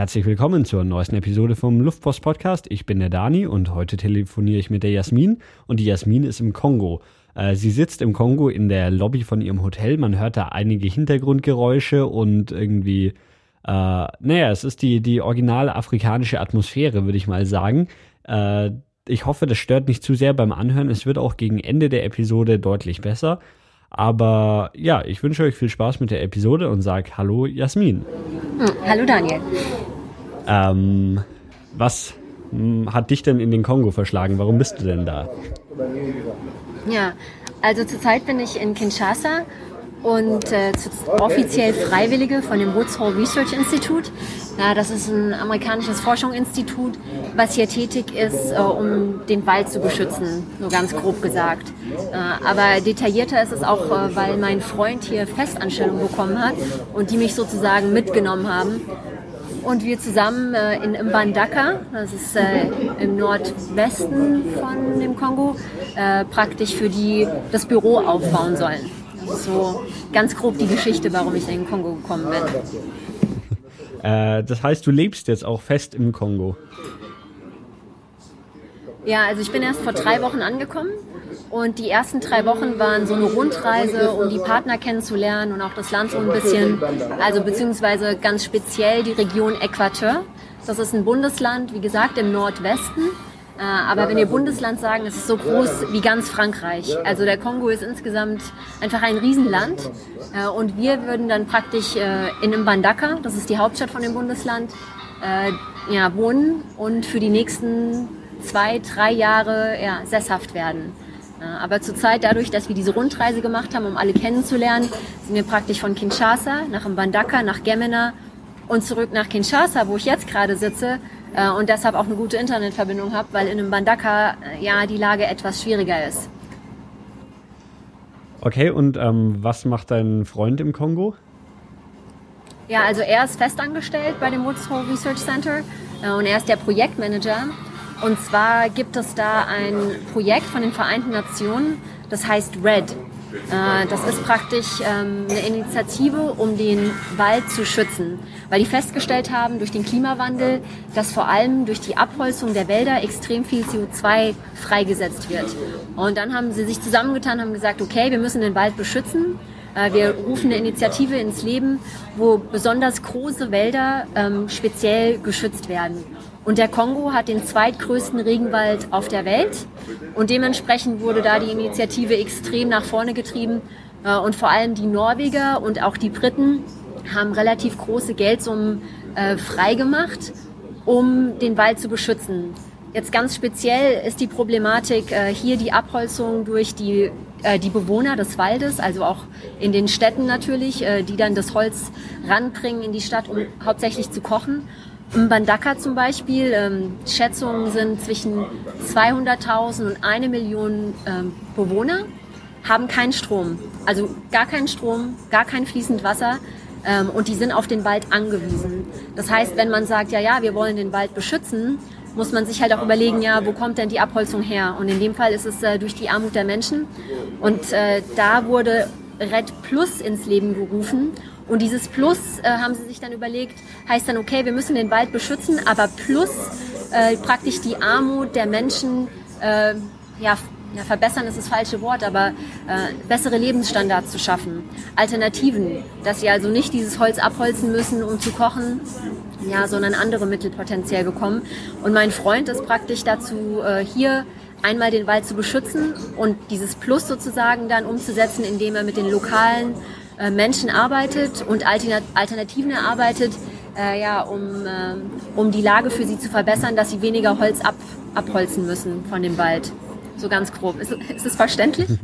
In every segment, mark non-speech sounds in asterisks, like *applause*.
Herzlich willkommen zur neuesten Episode vom Luftpost Podcast. Ich bin der Dani und heute telefoniere ich mit der Jasmin und die Jasmin ist im Kongo. Äh, sie sitzt im Kongo in der Lobby von ihrem Hotel. Man hört da einige Hintergrundgeräusche und irgendwie, äh, naja, es ist die, die originale afrikanische Atmosphäre, würde ich mal sagen. Äh, ich hoffe, das stört nicht zu sehr beim Anhören. Es wird auch gegen Ende der Episode deutlich besser. Aber ja, ich wünsche euch viel Spaß mit der Episode und sage Hallo Jasmin. Hm, hallo Daniel. Ähm, was hm, hat dich denn in den Kongo verschlagen? Warum bist du denn da? Ja, also zurzeit bin ich in Kinshasa und äh, offiziell Freiwillige von dem Woods Hole Research Institute. Ja, das ist ein amerikanisches Forschungsinstitut, was hier tätig ist, äh, um den Wald zu beschützen, nur ganz grob gesagt. Äh, aber detaillierter ist es auch, äh, weil mein Freund hier Festanstellung bekommen hat und die mich sozusagen mitgenommen haben. Und wir zusammen äh, in Mbandaka, das ist äh, im Nordwesten von dem Kongo, äh, praktisch für die das Büro aufbauen sollen so ganz grob die Geschichte, warum ich in den Kongo gekommen bin. Äh, das heißt, du lebst jetzt auch fest im Kongo? Ja, also ich bin erst vor drei Wochen angekommen und die ersten drei Wochen waren so eine Rundreise, um die Partner kennenzulernen und auch das Land so ein bisschen, also beziehungsweise ganz speziell die Region Äquateur. Das ist ein Bundesland, wie gesagt, im Nordwesten äh, aber wenn wir Bundesland sagen, es ist so groß wie ganz Frankreich. Also der Kongo ist insgesamt einfach ein Riesenland. Äh, und wir würden dann praktisch äh, in Mbandaka, das ist die Hauptstadt von dem Bundesland, wohnen und für die nächsten zwei, drei Jahre ja, sesshaft werden. Aber zurzeit, dadurch, dass wir diese Rundreise gemacht haben, um alle kennenzulernen, sind wir praktisch von Kinshasa nach Mbandaka, nach Gemena und zurück nach Kinshasa, wo ich jetzt gerade sitze, äh, und deshalb auch eine gute Internetverbindung habe, weil in einem Bandaka äh, ja die Lage etwas schwieriger ist. Okay, und ähm, was macht dein Freund im Kongo? Ja, also er ist festangestellt bei dem Woods Hole Research Center äh, und er ist der Projektmanager. Und zwar gibt es da ein Projekt von den Vereinten Nationen, das heißt RED. Äh, das ist praktisch ähm, eine Initiative, um den Wald zu schützen, weil die festgestellt haben durch den Klimawandel, dass vor allem durch die Abholzung der Wälder extrem viel CO2 freigesetzt wird. Und dann haben sie sich zusammengetan haben gesagt, okay, wir müssen den Wald beschützen. Äh, wir rufen eine Initiative ins Leben, wo besonders große Wälder ähm, speziell geschützt werden. Und der Kongo hat den zweitgrößten Regenwald auf der Welt. Und dementsprechend wurde da die Initiative extrem nach vorne getrieben. Äh, und vor allem die Norweger und auch die Briten haben relativ große Geldsummen äh, freigemacht, um den Wald zu beschützen. Jetzt ganz speziell ist die Problematik äh, hier die Abholzung durch die, die Bewohner des Waldes, also auch in den Städten natürlich, die dann das Holz ranbringen in die Stadt, um hauptsächlich zu kochen. Mbandaka zum Beispiel, ähm, Schätzungen sind zwischen 200.000 und eine Million ähm, Bewohner, haben keinen Strom. Also gar keinen Strom, gar kein fließend Wasser ähm, und die sind auf den Wald angewiesen. Das heißt, wenn man sagt, ja, ja, wir wollen den Wald beschützen, muss man sich halt auch überlegen, ja, wo kommt denn die Abholzung her? Und in dem Fall ist es äh, durch die Armut der Menschen. Und äh, da wurde Red Plus ins Leben gerufen und dieses Plus äh, haben sie sich dann überlegt, heißt dann, okay, wir müssen den Wald beschützen, aber plus äh, praktisch die Armut der Menschen, äh, ja, ja, verbessern ist das falsche Wort, aber äh, bessere Lebensstandards zu schaffen. Alternativen, dass sie also nicht dieses Holz abholzen müssen, um zu kochen, ja, sondern andere Mittel potenziell bekommen. Und mein Freund ist praktisch dazu äh, hier einmal den Wald zu beschützen und dieses Plus sozusagen dann umzusetzen, indem er mit den lokalen äh, Menschen arbeitet und Alternativen erarbeitet, äh, ja, um, äh, um die Lage für sie zu verbessern, dass sie weniger Holz ab, abholzen müssen von dem Wald. So ganz grob. Ist, ist es verständlich? *laughs*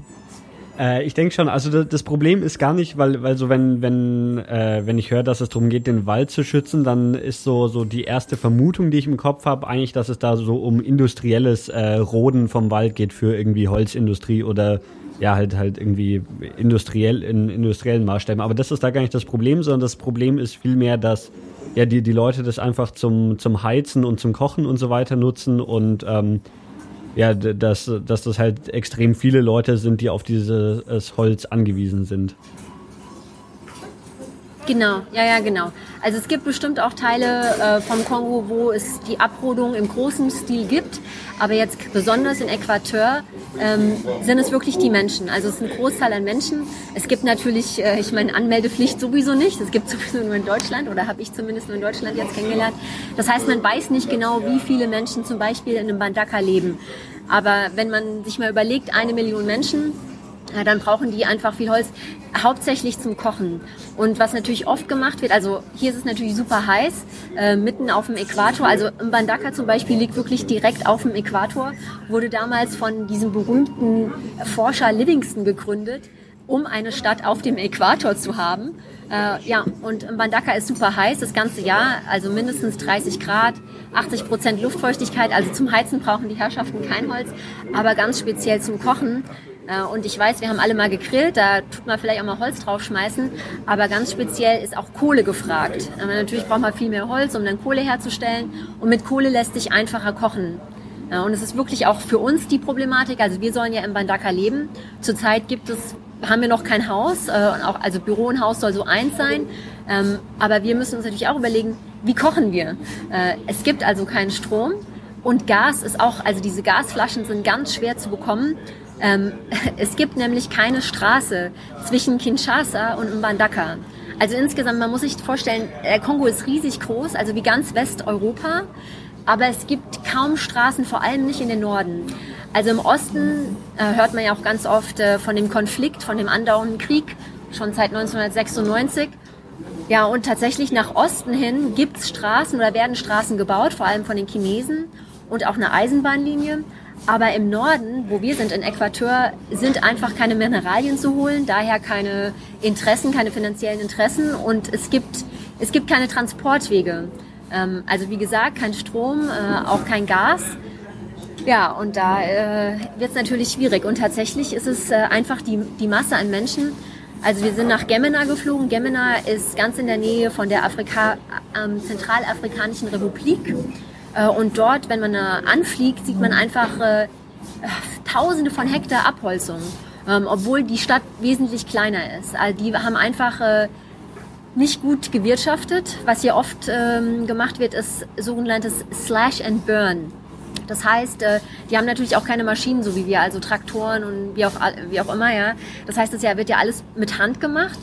Äh, ich denke schon, also das, Problem ist gar nicht, weil, weil so wenn, wenn, äh, wenn ich höre, dass es darum geht, den Wald zu schützen, dann ist so, so die erste Vermutung, die ich im Kopf habe, eigentlich, dass es da so um industrielles äh, Roden vom Wald geht für irgendwie Holzindustrie oder ja, halt halt irgendwie industriell in industriellen Maßstäben. Aber das ist da gar nicht das Problem, sondern das Problem ist vielmehr, dass ja die, die Leute das einfach zum, zum Heizen und zum Kochen und so weiter nutzen und ähm, ja, dass, dass das halt extrem viele Leute sind, die auf dieses Holz angewiesen sind. Genau, ja, ja, genau. Also es gibt bestimmt auch Teile äh, vom Kongo, wo es die Abrodung im großen Stil gibt. Aber jetzt besonders in Äquateur ähm, sind es wirklich die Menschen. Also es ist ein Großteil an Menschen. Es gibt natürlich, äh, ich meine, Anmeldepflicht sowieso nicht. Es gibt *laughs* sowieso nur in Deutschland oder habe ich zumindest nur in Deutschland jetzt kennengelernt. Das heißt, man weiß nicht genau, wie viele Menschen zum Beispiel in einem Bandaka leben. Aber wenn man sich mal überlegt, eine Million Menschen, ja, dann brauchen die einfach viel Holz, hauptsächlich zum Kochen. Und was natürlich oft gemacht wird, also hier ist es natürlich super heiß, äh, mitten auf dem Äquator. Also Mbandaka zum Beispiel liegt wirklich direkt auf dem Äquator, wurde damals von diesem berühmten Forscher Livingston gegründet, um eine Stadt auf dem Äquator zu haben. Äh, ja, und Mbandaka ist super heiß das ganze Jahr, also mindestens 30 Grad, 80 Prozent Luftfeuchtigkeit. Also zum Heizen brauchen die Herrschaften kein Holz, aber ganz speziell zum Kochen und ich weiß, wir haben alle mal gegrillt, da tut man vielleicht auch mal Holz draufschmeißen, aber ganz speziell ist auch Kohle gefragt. Aber natürlich braucht man viel mehr Holz, um dann Kohle herzustellen und mit Kohle lässt sich einfacher kochen. Und es ist wirklich auch für uns die Problematik, also wir sollen ja im Bandaka leben. Zurzeit gibt es, haben wir noch kein Haus, äh, auch, also Büro und Haus soll so eins sein, ähm, aber wir müssen uns natürlich auch überlegen, wie kochen wir? Äh, es gibt also keinen Strom und Gas ist auch, also diese Gasflaschen sind ganz schwer zu bekommen ähm, *laughs* es gibt nämlich keine Straße zwischen Kinshasa und Mbandaka. Also insgesamt, man muss sich vorstellen, der Kongo ist riesig groß, also wie ganz Westeuropa, aber es gibt kaum Straßen, vor allem nicht in den Norden. Also im Osten äh, hört man ja auch ganz oft äh, von dem Konflikt, von dem andauernden Krieg, schon seit 1996. Ja, und tatsächlich nach Osten hin gibt es Straßen oder werden Straßen gebaut, vor allem von den Chinesen und auch eine Eisenbahnlinie. Aber im Norden, wo wir sind, in Äquateur, sind einfach keine Mineralien zu holen, daher keine Interessen, keine finanziellen Interessen und es gibt, es gibt keine Transportwege. Ähm, also wie gesagt, kein Strom, äh, auch kein Gas. Ja, und da äh, wird es natürlich schwierig. Und tatsächlich ist es äh, einfach die, die Masse an Menschen. Also wir sind nach Gemena geflogen. Gemena ist ganz in der Nähe von der Afrika, ähm, Zentralafrikanischen Republik. Äh, und dort, wenn man äh, anfliegt, sieht man einfach äh, Tausende von Hektar Abholzung, ähm, obwohl die Stadt wesentlich kleiner ist. Also die haben einfach nicht gut gewirtschaftet. Was hier oft ähm, gemacht wird, ist sogenanntes Slash and Burn. Das heißt, die haben natürlich auch keine Maschinen, so wie wir, also Traktoren und wie auch, wie auch immer, ja. Das heißt, das wird ja alles mit Hand gemacht.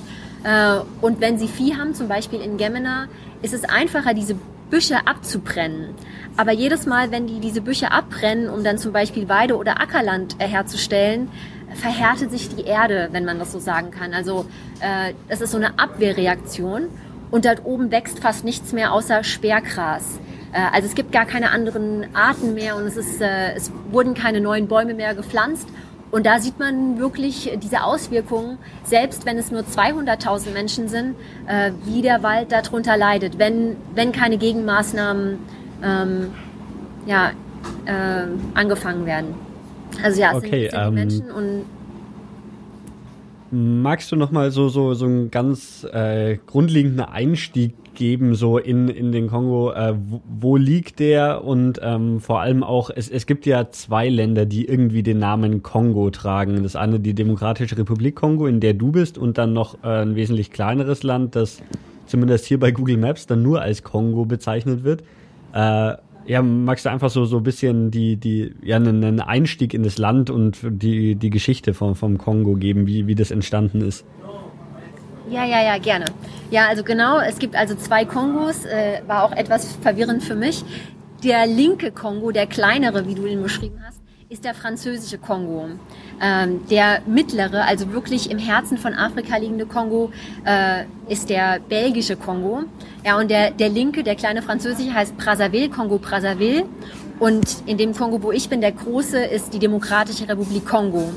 Und wenn sie Vieh haben, zum Beispiel in Gemena, ist es einfacher, diese Büsche abzubrennen. Aber jedes Mal, wenn die diese Büsche abbrennen, um dann zum Beispiel Weide- oder Ackerland äh, herzustellen, verhärtet sich die Erde, wenn man das so sagen kann. Also äh, es ist so eine Abwehrreaktion und dort oben wächst fast nichts mehr außer Sperrgras. Äh, also es gibt gar keine anderen Arten mehr und es, ist, äh, es wurden keine neuen Bäume mehr gepflanzt. Und da sieht man wirklich diese Auswirkungen, selbst wenn es nur 200.000 Menschen sind, äh, wie der Wald darunter leidet, wenn, wenn keine Gegenmaßnahmen ähm, ja, äh, angefangen werden. Also ja, es okay, sind, ähm, Menschen und Magst du noch mal so so so einen ganz äh, grundlegenden Einstieg geben so in in den Kongo? Äh, wo, wo liegt der und ähm, vor allem auch es es gibt ja zwei Länder, die irgendwie den Namen Kongo tragen. Das eine die Demokratische Republik Kongo, in der du bist, und dann noch äh, ein wesentlich kleineres Land, das zumindest hier bei Google Maps dann nur als Kongo bezeichnet wird. Äh, ja, magst du einfach so, so ein bisschen die, die, ja, einen Einstieg in das Land und die, die Geschichte vom, vom Kongo geben, wie, wie das entstanden ist? Ja, ja, ja, gerne. Ja, also genau, es gibt also zwei Kongos, äh, war auch etwas verwirrend für mich. Der linke Kongo, der kleinere, wie du ihn beschrieben hast, ist der französische Kongo. Ähm, der mittlere, also wirklich im Herzen von Afrika liegende Kongo, äh, ist der belgische Kongo. Ja, und der, der linke, der kleine französische heißt Brazzaville, Kongo Brazzaville. Und in dem Kongo, wo ich bin, der große, ist die Demokratische Republik Kongo.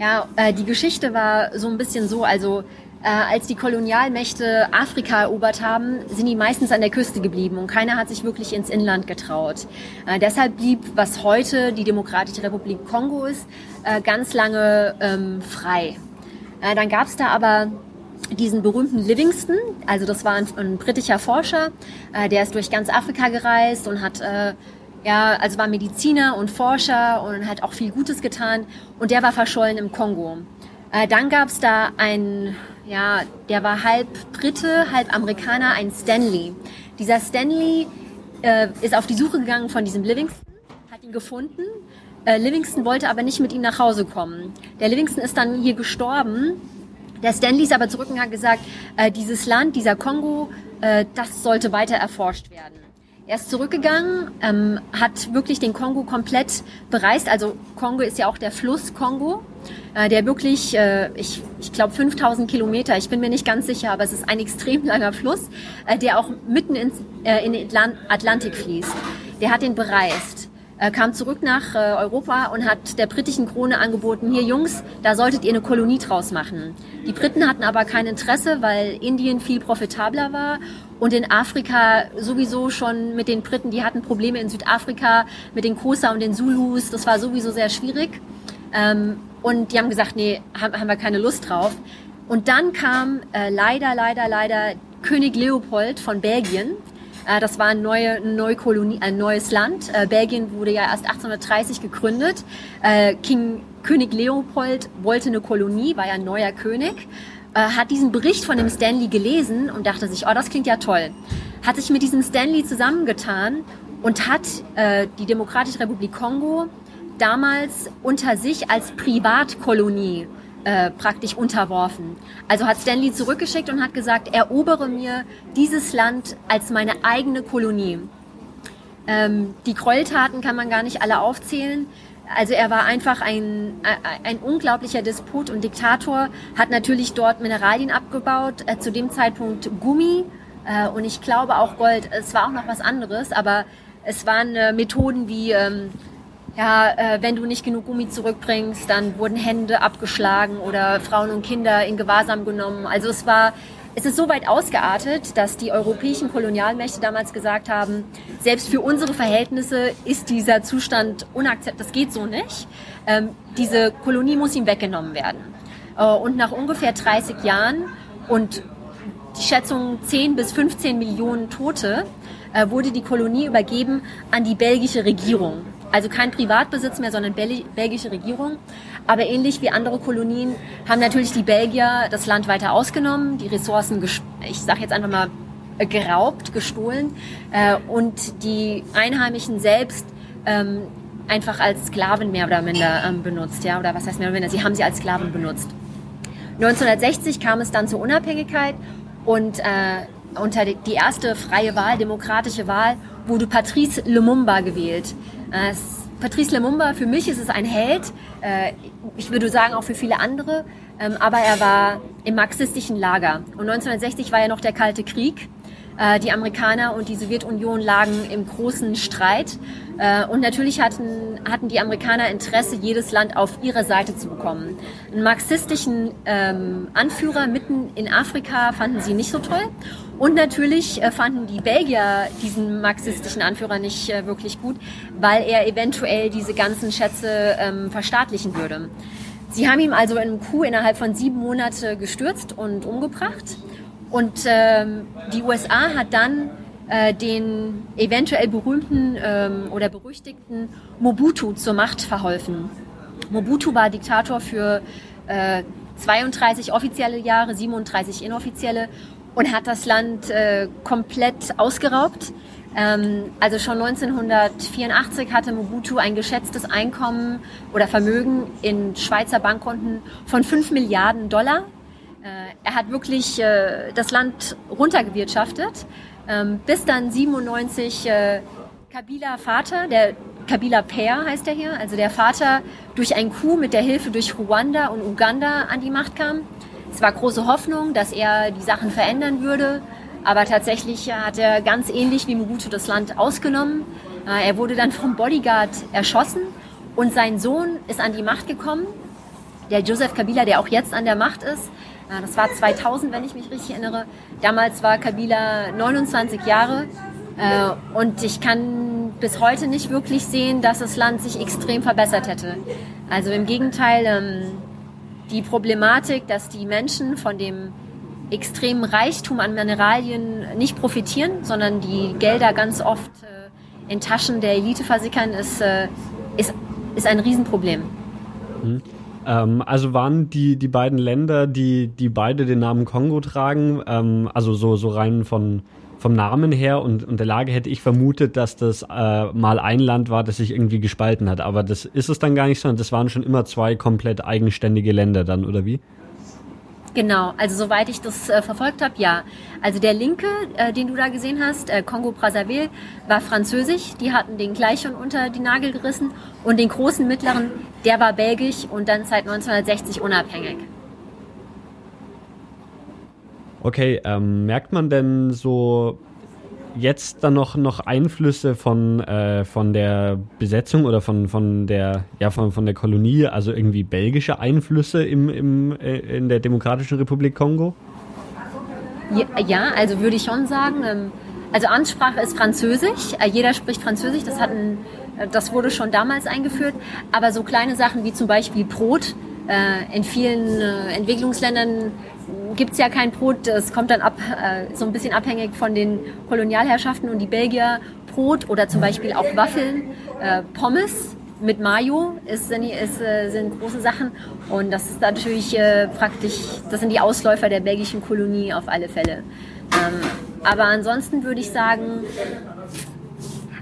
Ja, äh, die Geschichte war so ein bisschen so, also als die Kolonialmächte Afrika erobert haben, sind die meistens an der Küste geblieben und keiner hat sich wirklich ins Inland getraut. Äh, deshalb blieb, was heute die Demokratische Republik Kongo ist, äh, ganz lange ähm, frei. Äh, dann gab es da aber diesen berühmten Livingston, also das war ein, ein britischer Forscher, äh, der ist durch ganz Afrika gereist und hat äh, ja, also war Mediziner und Forscher und hat auch viel Gutes getan und der war verschollen im Kongo. Äh, dann gab es da einen, ja, der war halb Brite, halb Amerikaner, ein Stanley. Dieser Stanley äh, ist auf die Suche gegangen von diesem Livingston, hat ihn gefunden. Äh, Livingston wollte aber nicht mit ihm nach Hause kommen. Der Livingston ist dann hier gestorben. Der Stanley ist aber zurück und hat gesagt, äh, dieses Land, dieser Kongo, äh, das sollte weiter erforscht werden. Er ist zurückgegangen, ähm, hat wirklich den Kongo komplett bereist. Also Kongo ist ja auch der Fluss Kongo, äh, der wirklich, äh, ich, ich glaube 5000 Kilometer, ich bin mir nicht ganz sicher, aber es ist ein *laughs* extrem langer Fluss, äh, der auch mitten ins, äh, in den Atlantik fließt. Der hat den bereist äh, kam zurück nach äh, Europa und hat der britischen Krone angeboten, hier Jungs, da solltet ihr eine Kolonie draus machen. Die Briten hatten aber kein Interesse, weil Indien viel profitabler war und in Afrika sowieso schon mit den Briten, die hatten Probleme in Südafrika mit den Kosa und den Zulus, das war sowieso sehr schwierig. Ähm, und die haben gesagt, nee, haben, wir keine Lust drauf. Und dann kam äh, leider, leider, leider König Leopold von Belgien. Äh, das war eine neue, neue Kolonie, ein neues Land. Äh, Belgien wurde ja erst 1830 gegründet. Äh, King, König Leopold wollte eine Kolonie, war ja ein neuer König hat diesen Bericht von dem Stanley gelesen und dachte sich, oh, das klingt ja toll. Hat sich mit diesem Stanley zusammengetan und hat die Demokratische Republik Kongo damals unter sich als Privatkolonie äh, praktisch unterworfen. Also hat Stanley zurückgeschickt und hat gesagt, erobere mir dieses Land als meine eigene Kolonie. Ähm, die Gräueltaten kann man gar nicht alle aufzählen. Also er war einfach ein, ein unglaublicher Despot und Diktator, hat natürlich dort Mineralien abgebaut, äh, zu dem Zeitpunkt Gummi äh, und ich glaube auch Gold. Es war auch noch was anderes, aber es waren äh, Methoden wie, ähm, ja, äh, wenn du nicht genug Gummi zurückbringst, dann wurden Hände abgeschlagen oder Frauen und Kinder in Gewahrsam genommen. Also es war es ist so weit ausgeartet, dass die europäischen Kolonialmächte damals gesagt haben, selbst für unsere Verhältnisse ist dieser Zustand unakzeptabel, das geht so nicht. Ähm, diese Kolonie muss ihm weggenommen werden. Äh, und nach ungefähr 30 Jahren und die Schätzung 10 bis 15 Millionen Tote äh, wurde die Kolonie übergeben an die belgische Regierung. Also kein Privatbesitz mehr, sondern belgische Regierung. Aber ähnlich wie andere Kolonien haben natürlich die Belgier das Land weiter ausgenommen, die Ressourcen, ich sage jetzt einfach mal, äh, geraubt, gestohlen äh, und die Einheimischen selbst ähm, einfach als Sklaven mehr oder minder ähm, benutzt, ja, oder was heißt mehr oder minder, sie haben sie als Sklaven benutzt. 1960 kam es dann zur Unabhängigkeit und äh, unter die erste freie Wahl, demokratische Wahl, wurde Patrice Lumumba gewählt. Äh, Patrice Lumumba, für mich ist es ein Held. Äh, ich würde sagen auch für viele andere. Ähm, aber er war im marxistischen Lager. Und 1960 war ja noch der Kalte Krieg. Äh, die Amerikaner und die Sowjetunion lagen im großen Streit. Äh, und natürlich hatten, hatten die Amerikaner Interesse, jedes Land auf ihre Seite zu bekommen. Einen marxistischen ähm, Anführer mitten in Afrika fanden sie nicht so toll. Und natürlich äh, fanden die Belgier diesen marxistischen Anführer nicht wirklich gut, weil er eventuell diese ganzen Schätze ähm, verstaatlichen würde. Sie haben ihn also in einem Coup innerhalb von sieben Monate gestürzt und umgebracht. Und ähm, die USA hat dann äh, den eventuell berühmten ähm, oder berüchtigten Mobutu zur Macht verholfen. Mobutu war Diktator für äh, 32 offizielle Jahre, 37 inoffizielle und hat das Land äh, komplett ausgeraubt. Ähm, also schon 1984 hatte Mobutu ein geschätztes Einkommen oder Vermögen in Schweizer Bankkonten von 5 Milliarden Dollar. Äh, er hat wirklich äh, das Land runtergewirtschaftet, ähm, bis dann 97 äh, Kabila Vater, der Kabila Peer heißt er hier, also der Vater durch ein Coup mit der Hilfe durch Ruanda und Uganda an die Macht kam. Es war große Hoffnung, dass er die Sachen verändern würde, aber tatsächlich hat er ganz ähnlich wie Mobutu das Land ausgenommen. Er wurde dann vom Bodyguard erschossen und sein Sohn ist an die Macht gekommen, der Joseph Kabila, der auch jetzt an der Macht ist. Das war 2000, wenn ich mich richtig erinnere. Damals war Kabila 29 Jahre äh, und ich kann bis heute nicht wirklich sehen, dass das Land sich extrem verbessert hätte. Also im Gegenteil, ähm, die Problematik, dass die Menschen von dem extremen Reichtum an Mineralien nicht profitieren, sondern die Gelder ganz oft äh, in Taschen der Elite versickern, ist, äh, ist, ist ein Riesenproblem. Hm. Ähm, also waren die, die beiden Länder, die, die beide den Namen Kongo tragen, ähm, also so, so rein von, vom Namen her und, und der Lage hätte ich vermutet, dass das äh, mal ein Land war, das sich irgendwie gespalten hat. Aber das ist es dann gar nicht, sondern das waren schon immer zwei komplett eigenständige Länder dann, oder wie? Genau, also soweit ich das äh, verfolgt habe, ja. Also der linke, äh, den du da gesehen hast, äh, Kongo-Brazzaville, war französisch. Die hatten den gleich schon unter die Nagel gerissen. Und den großen mittleren, der war belgisch und dann seit 1960 unabhängig. Okay, ähm, merkt man denn so jetzt dann noch, noch Einflüsse von, äh, von der Besetzung oder von, von, der, ja, von, von der Kolonie, also irgendwie belgische Einflüsse im, im, äh, in der Demokratischen Republik Kongo? Ja, ja also würde ich schon sagen. Ähm, also Amtssprache ist Französisch. Äh, jeder spricht Französisch. Das, hatten, äh, das wurde schon damals eingeführt. Aber so kleine Sachen wie zum Beispiel Brot. Äh, in vielen Entwicklungsländern gibt es ja kein Brot. Es kommt dann ab, äh, so ein bisschen abhängig von den Kolonialherrschaften und die Belgier Brot oder zum Beispiel auch Waffeln, äh, Pommes mit Mayo ist, ist, äh, sind große Sachen und das ist natürlich äh, praktisch, das sind die Ausläufer der belgischen Kolonie auf alle Fälle. Ähm, aber ansonsten würde ich sagen,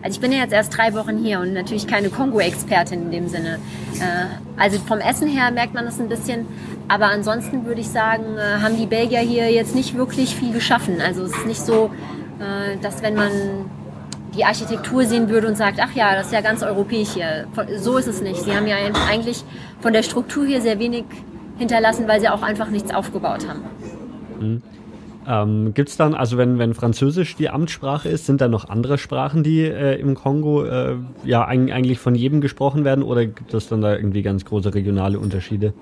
also ich bin ja jetzt erst drei Wochen hier und natürlich keine Kongo-Expertin in dem Sinne. Äh, also vom Essen her merkt man das ein bisschen, aber ansonsten würde ich sagen, äh, haben die Belgier hier jetzt nicht wirklich viel geschaffen. Also es ist nicht so, äh, dass wenn man die Architektur sehen würde und sagt, ach ja, das ist ja ganz europäisch hier. So ist es nicht. Sie haben ja eigentlich von der Struktur hier sehr wenig hinterlassen, weil sie auch einfach nichts aufgebaut haben. Mhm. Ähm, Gibt es dann, also wenn, wenn Französisch die Amtssprache ist, sind da noch andere Sprachen, die äh, im Kongo äh, ja eigentlich von jedem gesprochen werden oder gibt es dann da irgendwie ganz große regionale Unterschiede?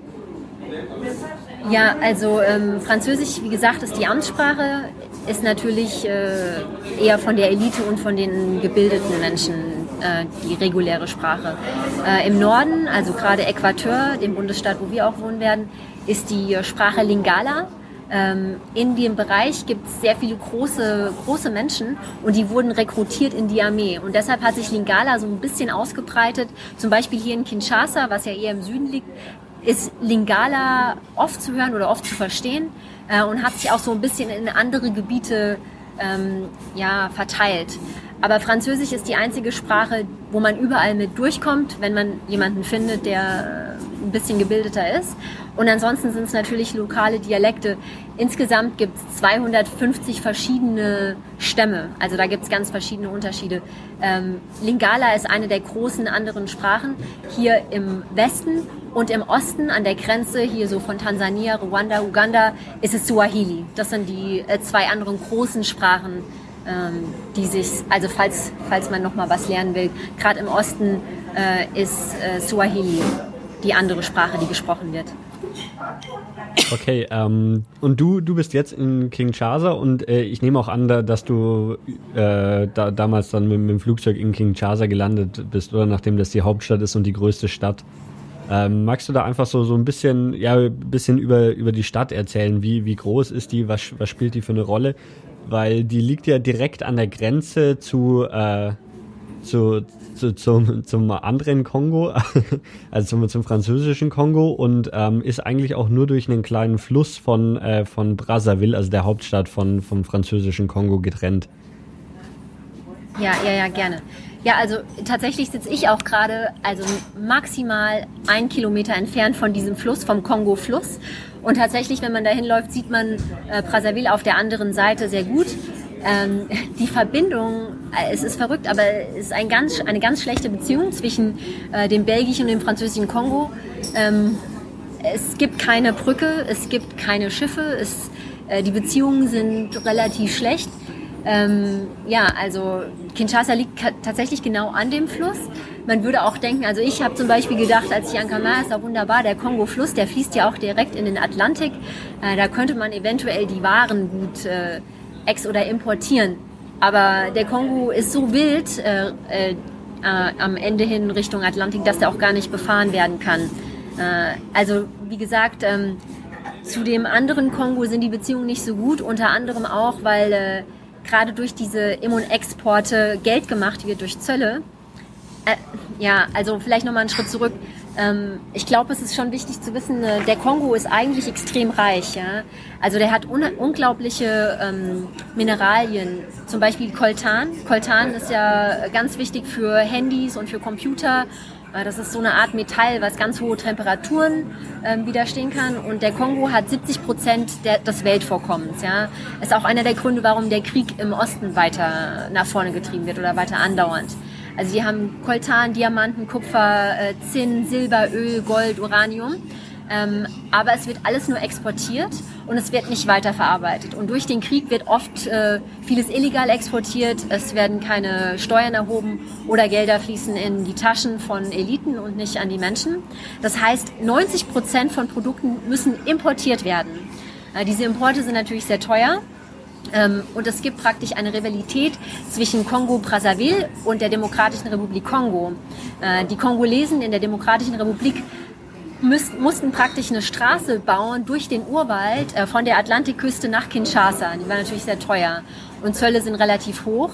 Ja, also ähm, Französisch, wie gesagt, ist die Amtssprache, ist natürlich äh, eher von der Elite und von den gebildeten Menschen äh, die reguläre Sprache. Äh, Im Norden, also gerade Äquateur, dem Bundesstaat, wo wir auch wohnen werden, ist die Sprache Lingala. Ähm, in dem Bereich gibt es sehr viele große, große Menschen und die wurden rekrutiert in die Armee. Und deshalb hat sich Lingala so ein bisschen ausgebreitet. Zum Beispiel hier in Kinshasa, was ja eher im Süden liegt, ist Lingala oft zu hören oder oft zu verstehen äh, und hat sich auch so ein bisschen in andere Gebiete ähm, ja, verteilt. Aber Französisch ist die einzige Sprache, wo man überall mit durchkommt, wenn man jemanden findet, der ein bisschen gebildeter ist. Und ansonsten sind es natürlich lokale Dialekte. Insgesamt gibt es 250 verschiedene Stämme. Also da gibt es ganz verschiedene Unterschiede. Ähm, Lingala ist eine der großen anderen Sprachen hier im Westen und im Osten an der Grenze, hier so von Tansania, Ruanda, Uganda, ist es Swahili. Das sind die äh, zwei anderen großen Sprachen, ähm, die sich, also falls, falls man nochmal was lernen will, gerade im Osten äh, ist äh, Swahili die andere Sprache, die gesprochen wird. Okay, ähm, und du, du bist jetzt in Kinshasa und äh, ich nehme auch an, dass du äh, da, damals dann mit, mit, dem Flugzeug in Kinshasa gelandet bist, oder nachdem das die Hauptstadt ist und die größte Stadt. Ähm, magst du da einfach so, so ein bisschen, ja, bisschen über, über die Stadt erzählen? Wie, wie groß ist die? Was, was spielt die für eine Rolle? Weil die liegt ja direkt an der Grenze zu, äh, zu, zu, zum, zum anderen Kongo, *laughs* also zum, zum französischen Kongo und ähm, ist eigentlich auch nur durch einen kleinen Fluss von, äh, von Brazzaville, also der Hauptstadt von, vom französischen Kongo, getrennt. Ja, ja, ja, gerne. Ja, also tatsächlich sitze ich auch gerade also maximal ein Kilometer entfernt von diesem Fluss, vom Kongo-Fluss. Und tatsächlich, wenn man da hinläuft, sieht man äh, Brazzaville auf der anderen Seite sehr gut. Ähm, die Verbindung, äh, es ist verrückt, aber es ist ein ganz, eine ganz schlechte Beziehung zwischen äh, dem belgischen und dem französischen Kongo. Ähm, es gibt keine Brücke, es gibt keine Schiffe, es, äh, die Beziehungen sind relativ schlecht. Ähm, ja, also Kinshasa liegt tatsächlich genau an dem Fluss. Man würde auch denken, also ich habe zum Beispiel gedacht, als ich ankam, ist doch wunderbar, der Kongo-Fluss, der fließt ja auch direkt in den Atlantik. Äh, da könnte man eventuell die Waren gut äh, ex- oder importieren. Aber der Kongo ist so wild äh, äh, am Ende hin Richtung Atlantik, dass der auch gar nicht befahren werden kann. Äh, also wie gesagt, ähm, zu dem anderen Kongo sind die Beziehungen nicht so gut, unter anderem auch, weil äh, gerade durch diese Immunexporte Geld gemacht wird durch Zölle. Äh, ja, also vielleicht nochmal einen Schritt zurück. Ähm, ich glaube, es ist schon wichtig zu wissen, äh, der Kongo ist eigentlich extrem reich. Ja? Also der hat un unglaubliche ähm, Mineralien, zum Beispiel Coltan. Coltan ist ja ganz wichtig für Handys und für Computer. Äh, das ist so eine Art Metall, was ganz hohe Temperaturen ähm, widerstehen kann. Und der Kongo hat 70 Prozent des Weltvorkommens. Ja, ist auch einer der Gründe, warum der Krieg im Osten weiter nach vorne getrieben wird oder weiter andauernd. Also die haben Koltan, Diamanten, Kupfer, äh, Zinn, Silber, Öl, Gold, Uranium. Ähm, aber es wird alles nur exportiert und es wird nicht weiterverarbeitet. Und durch den Krieg wird oft äh, vieles illegal exportiert. Es werden keine Steuern erhoben oder Gelder fließen in die Taschen von Eliten und nicht an die Menschen. Das heißt, 90 Prozent von Produkten müssen importiert werden. Äh, diese Importe sind natürlich sehr teuer und es gibt praktisch eine Rivalität zwischen Kongo-Brazzaville und der Demokratischen Republik Kongo. Äh, die Kongolesen in der Demokratischen Republik mussten praktisch eine Straße bauen durch den Urwald äh, von der Atlantikküste nach Kinshasa. Die war natürlich sehr teuer und Zölle sind relativ hoch.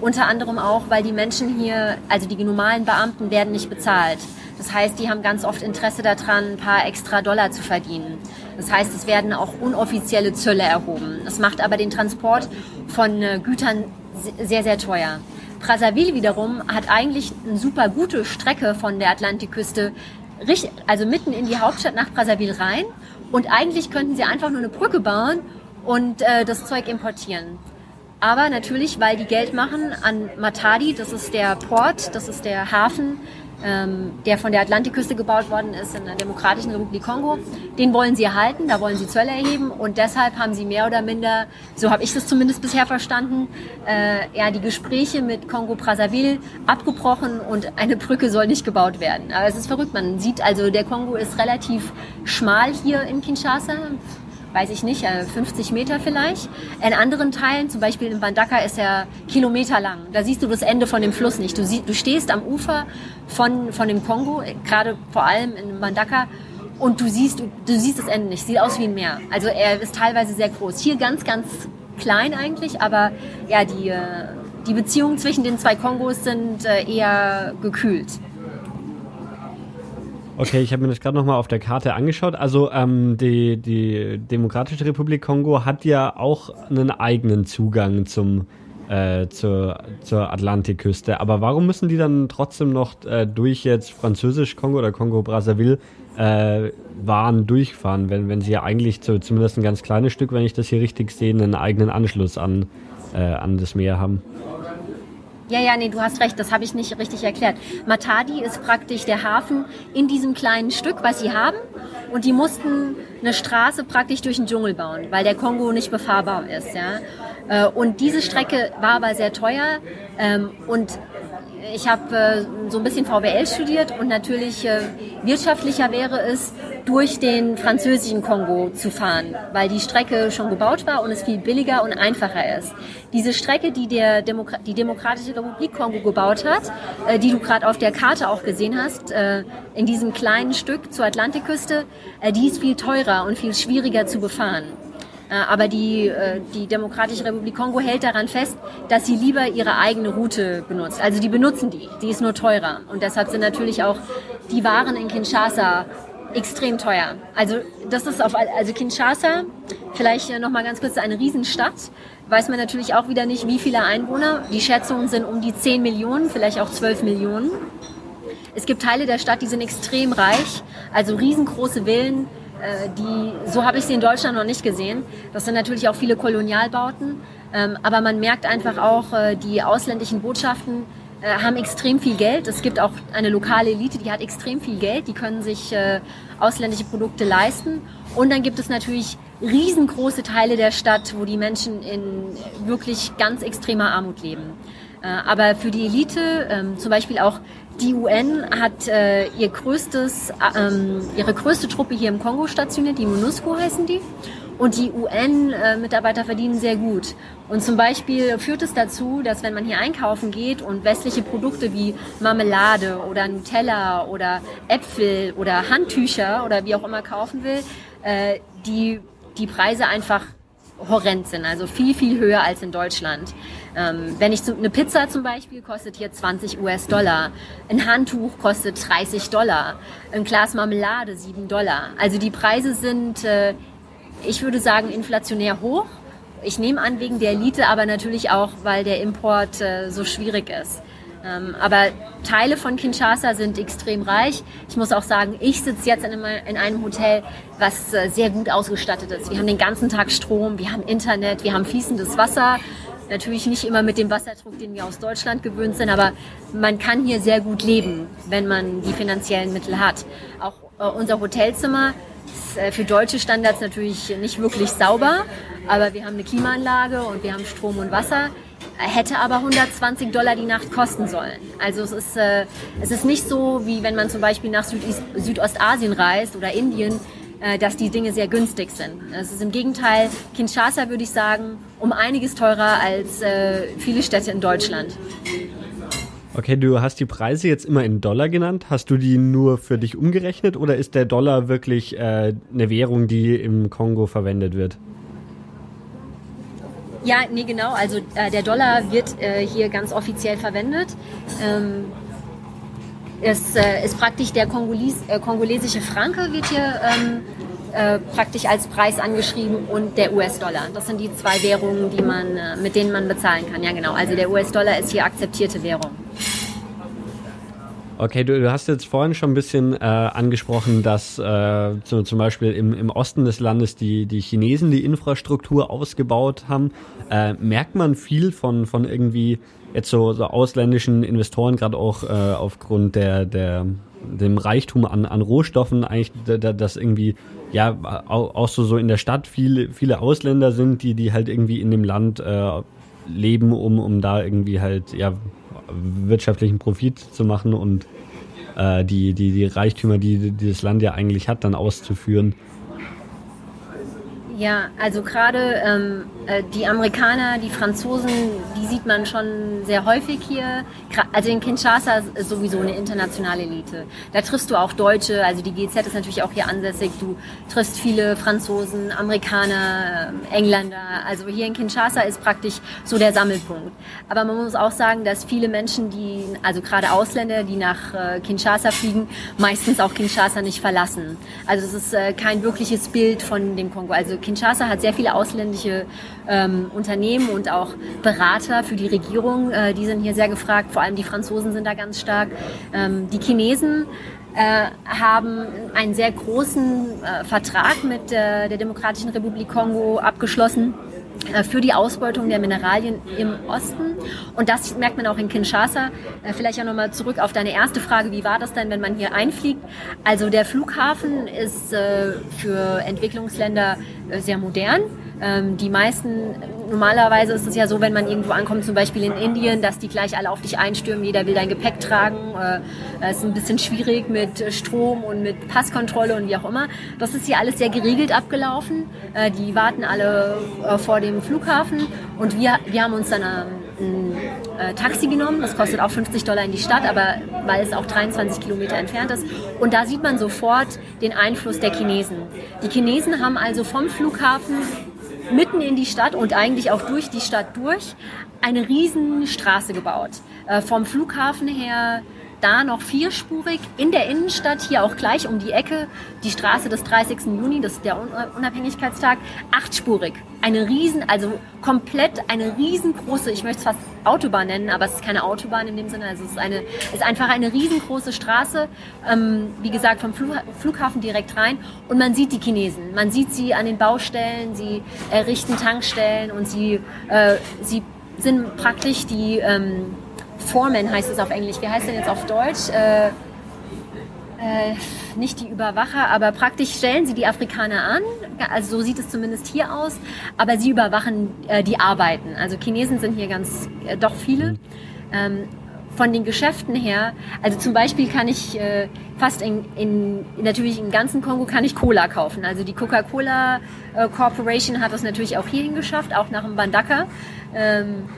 Unter anderem auch, weil die Menschen hier, also die normalen Beamten, werden nicht bezahlt. Das heißt, die haben ganz oft Interesse daran, ein paar extra Dollar zu verdienen. Das heißt, es werden auch unoffizielle Zölle erhoben. Das macht aber den Transport von äh, Gütern sehr, sehr teuer. Brazzaville wiederum hat eigentlich eine super gute Strecke von der Atlantikküste, also mitten in die Hauptstadt nach Brazzaville rein. Und eigentlich könnten sie einfach nur eine Brücke bauen und äh, das Zeug importieren. Aber natürlich, weil die Geld machen an Matadi, das ist der Port, das ist der Hafen, ähm, der von der Atlantikküste gebaut worden ist in der Demokratischen Republik Kongo. Den wollen sie erhalten, da wollen sie Zölle erheben und deshalb haben sie mehr oder minder, so habe ich das zumindest bisher verstanden, äh, ja, die Gespräche mit Kongo-Brazzaville abgebrochen und eine Brücke soll nicht gebaut werden. Aber es ist verrückt, man sieht also, der Kongo ist relativ schmal hier in Kinshasa, weiß ich nicht, 50 äh, Meter vielleicht. In anderen Teilen, zum Beispiel in Bandaka, ist er kilometerlang. Da siehst du das Ende von dem Fluss nicht. Du, sie, du stehst am Ufer von, von dem Kongo, gerade vor allem in Bandaka, und du siehst, du, du siehst das Ende nicht. Sieht aus wie ein Meer. Also er ist teilweise sehr groß. Hier ganz, ganz klein eigentlich, aber ja, die, äh, die Beziehungen zwischen den zwei Kongos sind äh, eher gekühlt. Okay, ich habe mir das gerade nochmal auf der Karte angeschaut. Also ähm, die, die Demokratische Republik Kongo hat ja auch einen eigenen Zugang zum, äh, zur, zur Atlantikküste. Aber warum müssen die dann trotzdem noch äh, durch jetzt Französisch-Kongo oder Kongo-Brazzaville äh, Waren durchfahren, wenn, wenn sie ja eigentlich zu, zumindest ein ganz kleines Stück, wenn ich das hier richtig sehe, einen eigenen Anschluss an, äh, an das Meer haben? Ja, ja, nee, du hast recht, das habe ich nicht richtig erklärt. Matadi ist praktisch der Hafen in diesem kleinen Stück, was sie haben. Und die mussten eine Straße praktisch durch den Dschungel bauen, weil der Kongo nicht befahrbar ist. Ja? Äh, und diese Strecke war aber sehr teuer. Ähm, und ich habe äh, so ein bisschen VWL studiert und natürlich äh, wirtschaftlicher wäre es, durch den französischen Kongo zu fahren, weil die Strecke schon gebaut war und es viel billiger und einfacher ist. Diese Strecke, die der Demokra die Demokratische Republik Kongo gebaut hat, äh, die du gerade auf der Karte auch gesehen hast, äh, in diesem kleinen Stück zur Atlantikküste, äh, die ist viel teurer und viel schwieriger zu befahren. Äh, aber die, äh, die Demokratische Republik Kongo hält daran fest, dass sie lieber ihre eigene Route benutzt. Also die benutzen die, die ist nur teurer. Und deshalb sind natürlich auch die Waren in Kinshasa extrem teuer. Also das ist auf also Kinshasa, vielleicht noch mal ganz kurz eine Riesenstadt, weiß man natürlich auch wieder nicht, wie viele Einwohner. Die Schätzungen sind um die 10 Millionen, vielleicht auch 12 Millionen. Es gibt Teile der Stadt, die sind extrem reich, also riesengroße Villen, die so habe ich sie in Deutschland noch nicht gesehen. Das sind natürlich auch viele Kolonialbauten, ähm, aber man merkt einfach auch äh, die ausländischen Botschaften äh, haben extrem viel Geld. Es gibt auch eine lokale Elite, die hat extrem viel Geld, die können sich äh, ausländische Produkte leisten. Und dann gibt es natürlich riesengroße Teile der Stadt, wo die Menschen in wirklich ganz extremer Armut leben. Äh, aber für die Elite, ähm, zum Beispiel auch die UN hat äh, ihr größtes, ähm, ihre größte Truppe hier im Kongo stationiert, die MONUSCO heißen die. Und die UN-Mitarbeiter verdienen sehr gut. Und zum Beispiel führt es dazu, dass wenn man hier einkaufen geht und westliche Produkte wie Marmelade oder Nutella oder Äpfel oder Handtücher oder wie auch immer kaufen will, äh, die, die Preise einfach horrend sind, also viel, viel höher als in Deutschland. Ähm, wenn ich zum, eine Pizza zum Beispiel kostet hier 20 US-Dollar, ein Handtuch kostet 30 Dollar, ein Glas Marmelade 7 Dollar. Also die Preise sind, äh, ich würde sagen, inflationär hoch. Ich nehme an wegen der Elite, aber natürlich auch, weil der Import äh, so schwierig ist. Ähm, aber Teile von Kinshasa sind extrem reich. Ich muss auch sagen, ich sitze jetzt in einem, in einem Hotel, was äh, sehr gut ausgestattet ist. Wir haben den ganzen Tag Strom, wir haben Internet, wir haben fließendes Wasser. Natürlich nicht immer mit dem Wasserdruck, den wir aus Deutschland gewöhnt sind, aber man kann hier sehr gut leben, wenn man die finanziellen Mittel hat. Auch äh, unser Hotelzimmer ist äh, für deutsche Standards natürlich nicht wirklich sauber, aber wir haben eine Klimaanlage und wir haben Strom und Wasser hätte aber 120 Dollar die Nacht kosten sollen. Also es ist, äh, es ist nicht so, wie wenn man zum Beispiel nach Südist Südostasien reist oder Indien, äh, dass die Dinge sehr günstig sind. Es ist im Gegenteil, Kinshasa würde ich sagen, um einiges teurer als äh, viele Städte in Deutschland. Okay, du hast die Preise jetzt immer in Dollar genannt. Hast du die nur für dich umgerechnet oder ist der Dollar wirklich äh, eine Währung, die im Kongo verwendet wird? Ja, nee, genau. Also äh, der Dollar wird äh, hier ganz offiziell verwendet. Ähm, es äh, ist praktisch der Kongolis, äh, kongolesische Franke wird hier ähm, äh, praktisch als Preis angeschrieben und der US-Dollar. Das sind die zwei Währungen, die man, äh, mit denen man bezahlen kann. Ja, genau. Also der US-Dollar ist hier akzeptierte Währung. Okay, du, du, hast jetzt vorhin schon ein bisschen äh, angesprochen, dass äh, so, zum Beispiel im, im Osten des Landes die, die Chinesen die Infrastruktur ausgebaut haben. Äh, merkt man viel von, von irgendwie jetzt so, so ausländischen Investoren, gerade auch äh, aufgrund der, der dem Reichtum an, an Rohstoffen, eigentlich, dass irgendwie ja auch so, so in der Stadt viele, viele Ausländer sind, die, die halt irgendwie in dem Land äh, leben, um, um da irgendwie halt ja wirtschaftlichen Profit zu machen und äh, die, die, die Reichtümer, die, die das Land ja eigentlich hat, dann auszuführen. Ja, also gerade ähm, äh, die Amerikaner, die Franzosen, die sieht man schon sehr häufig hier. Also in Kinshasa ist sowieso eine internationale Elite. Da triffst du auch Deutsche, also die GZ ist natürlich auch hier ansässig. Du triffst viele Franzosen, Amerikaner, ähm, Engländer. Also hier in Kinshasa ist praktisch so der Sammelpunkt. Aber man muss auch sagen, dass viele Menschen, die, also gerade Ausländer, die nach äh, Kinshasa fliegen, meistens auch Kinshasa nicht verlassen. Also es ist äh, kein wirkliches Bild von dem Kongo. Also Kinshasa hat sehr viele ausländische ähm, Unternehmen und auch Berater für die Regierung. Äh, die sind hier sehr gefragt, vor allem die Franzosen sind da ganz stark. Ähm, die Chinesen äh, haben einen sehr großen äh, Vertrag mit äh, der Demokratischen Republik Kongo abgeschlossen für die Ausbeutung der Mineralien im Osten. Und das merkt man auch in Kinshasa. Äh, vielleicht auch nochmal zurück auf deine erste Frage, wie war das denn, wenn man hier einfliegt? Also der Flughafen ist für Entwicklungsländer sehr modern. Ähm, die meisten, normalerweise ist es ja so, wenn man irgendwo ankommt, zum Beispiel in Indien, dass die gleich alle auf dich einstürmen, jeder will dein Gepäck tragen. Äh, es ist ein bisschen schwierig mit Strom und mit Passkontrolle und wie auch immer. Das ist hier alles sehr geregelt abgelaufen. Äh, die warten alle äh, vor dem Flughafen und wir, wir haben uns dann ein, ein äh, Taxi genommen. Das kostet auch 50 Dollar in die Stadt, aber weil es auch 23 Kilometer entfernt ist. Und da sieht man sofort den Einfluss der Chinesen. Die Chinesen haben also vom Flughafen mitten in die Stadt und eigentlich auch durch die Stadt durch eine riesen Straße gebaut. Äh, vom Flughafen her da noch vierspurig, in der Innenstadt hier auch gleich um die Ecke, die Straße des 30. Juni, das ist der Unabhängigkeitstag, achtspurig. Eine riesen, also komplett eine riesengroße, ich möchte es fast Autobahn nennen, aber es ist keine Autobahn in dem Sinne, also es ist, eine, ist einfach eine riesengroße Straße, ähm, wie gesagt, vom Flughafen direkt rein und man sieht die Chinesen, man sieht sie an den Baustellen, sie errichten Tankstellen und sie, äh, sie sind praktisch die, ähm, Foreman heißt es auf Englisch. Wie heißt denn jetzt auf Deutsch? Äh, äh, nicht die Überwacher, aber praktisch stellen sie die Afrikaner an. Also so sieht es zumindest hier aus. Aber sie überwachen äh, die Arbeiten. Also Chinesen sind hier ganz äh, doch viele. Ähm, von den Geschäften her, also zum Beispiel kann ich äh, fast in, in, natürlich im ganzen Kongo kann ich Cola kaufen. Also die Coca-Cola äh, Corporation hat das natürlich auch hierhin geschafft, auch nach dem Bandaka. Ähm,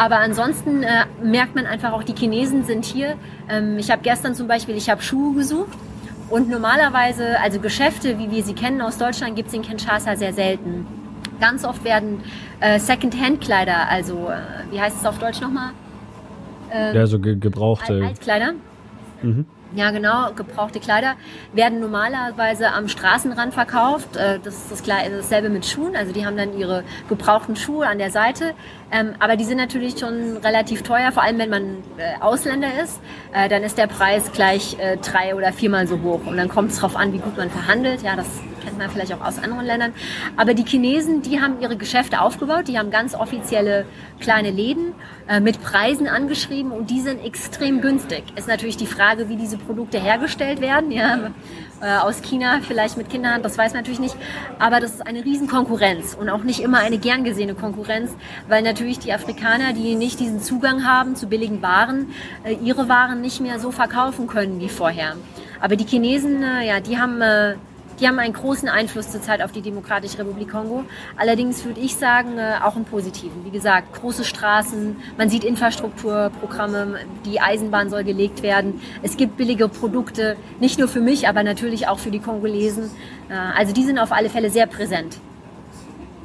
aber ansonsten äh, merkt man einfach auch, die Chinesen sind hier. Ähm, ich habe gestern zum Beispiel, ich habe Schuhe gesucht und normalerweise, also Geschäfte, wie wir sie kennen aus Deutschland, gibt es in Kinshasa sehr selten. Ganz oft werden äh, Second-Hand-Kleider, also äh, wie heißt es auf Deutsch nochmal? Ähm, ja, so ge gebrauchte. Altkleider. Mhm. Ja, genau. Gebrauchte Kleider werden normalerweise am Straßenrand verkauft. Äh, das ist dasselbe mit Schuhen. Also die haben dann ihre gebrauchten Schuhe an der Seite. Ähm, aber die sind natürlich schon relativ teuer, vor allem wenn man äh, Ausländer ist. Äh, dann ist der Preis gleich drei oder viermal so hoch. Und dann kommt es darauf an, wie gut man verhandelt. Ja, das kennt man vielleicht auch aus anderen Ländern. Aber die Chinesen, die haben ihre Geschäfte aufgebaut, die haben ganz offizielle kleine Läden äh, mit Preisen angeschrieben und die sind extrem günstig. Ist natürlich die Frage, wie diese Produkte hergestellt werden. Ja, äh, aus China, vielleicht mit Kindern, das weiß man natürlich nicht. Aber das ist eine Riesenkonkurrenz und auch nicht immer eine gern gesehene Konkurrenz, weil natürlich die Afrikaner, die nicht diesen Zugang haben zu billigen Waren, äh, ihre Waren nicht mehr so verkaufen können wie vorher. Aber die Chinesen, äh, ja, die haben äh, die haben einen großen Einfluss zurzeit auf die Demokratische Republik Kongo. Allerdings würde ich sagen, äh, auch im Positiven. Wie gesagt, große Straßen, man sieht Infrastrukturprogramme, die Eisenbahn soll gelegt werden. Es gibt billige Produkte, nicht nur für mich, aber natürlich auch für die Kongolesen. Äh, also die sind auf alle Fälle sehr präsent.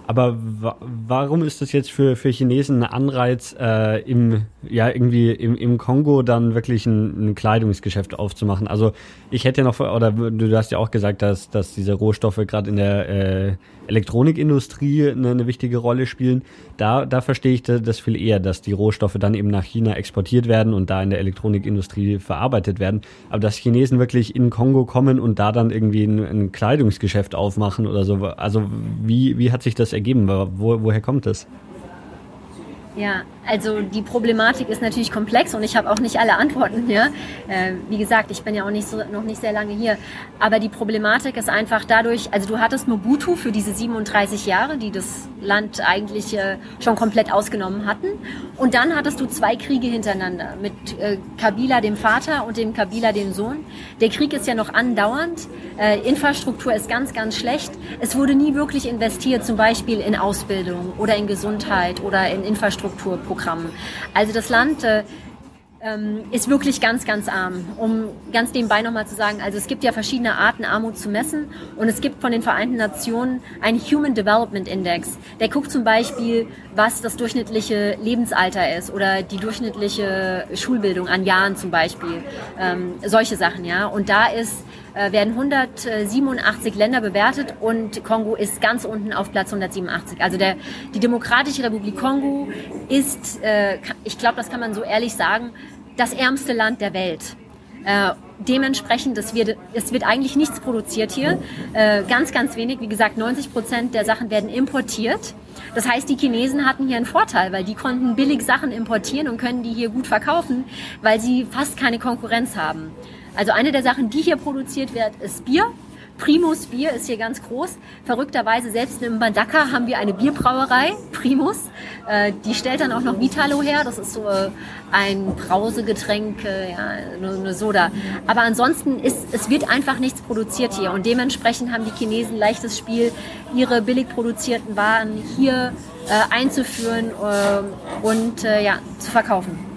Aber wa warum ist das jetzt für, für Chinesen ein Anreiz, äh, im, ja, irgendwie im, im Kongo dann wirklich ein, ein Kleidungsgeschäft aufzumachen? Also ich hätte noch, oder du hast ja auch gesagt, dass, dass diese Rohstoffe gerade in der äh, Elektronikindustrie eine, eine wichtige Rolle spielen. Da, da verstehe ich das viel eher, dass die Rohstoffe dann eben nach China exportiert werden und da in der Elektronikindustrie verarbeitet werden. Aber dass Chinesen wirklich in Kongo kommen und da dann irgendwie ein, ein Kleidungsgeschäft aufmachen oder so. Also wie, wie hat sich das ergeben? Wo, woher kommt das? Ja, also die Problematik ist natürlich komplex und ich habe auch nicht alle Antworten hier. Äh, wie gesagt, ich bin ja auch nicht so, noch nicht sehr lange hier. Aber die Problematik ist einfach dadurch, also du hattest Mobutu für diese 37 Jahre, die das Land eigentlich äh, schon komplett ausgenommen hatten. Und dann hattest du zwei Kriege hintereinander mit äh, Kabila dem Vater und dem Kabila dem Sohn. Der Krieg ist ja noch andauernd. Äh, Infrastruktur ist ganz, ganz schlecht. Es wurde nie wirklich investiert, zum Beispiel in Ausbildung oder in Gesundheit oder in Infrastrukturprogrammen. Also das Land äh, ähm, ist wirklich ganz, ganz arm. Um ganz nebenbei nochmal zu sagen, also es gibt ja verschiedene Arten, Armut zu messen und es gibt von den Vereinten Nationen einen Human Development Index. Der guckt zum Beispiel, was das durchschnittliche Lebensalter ist oder die durchschnittliche Schulbildung an Jahren zum Beispiel. Ähm, solche Sachen, ja. Und da ist werden 187 Länder bewertet und Kongo ist ganz unten auf Platz 187. Also der, die Demokratische Republik Kongo ist, äh, ich glaube, das kann man so ehrlich sagen, das ärmste Land der Welt. Äh, dementsprechend, es wird, es wird eigentlich nichts produziert hier. Äh, ganz, ganz wenig. Wie gesagt, 90 Prozent der Sachen werden importiert. Das heißt, die Chinesen hatten hier einen Vorteil, weil die konnten billig Sachen importieren und können die hier gut verkaufen, weil sie fast keine Konkurrenz haben. Also eine der Sachen, die hier produziert wird, ist Bier. Primus Bier ist hier ganz groß. Verrückterweise selbst in Bandaka haben wir eine Bierbrauerei, Primus. Äh, die stellt dann auch noch Vitalo her. Das ist so äh, ein Brausegetränk, äh, ja, eine Soda. Aber ansonsten ist, es wird einfach nichts produziert hier. Und dementsprechend haben die Chinesen leichtes Spiel, ihre billig produzierten Waren hier äh, einzuführen äh, und äh, ja, zu verkaufen.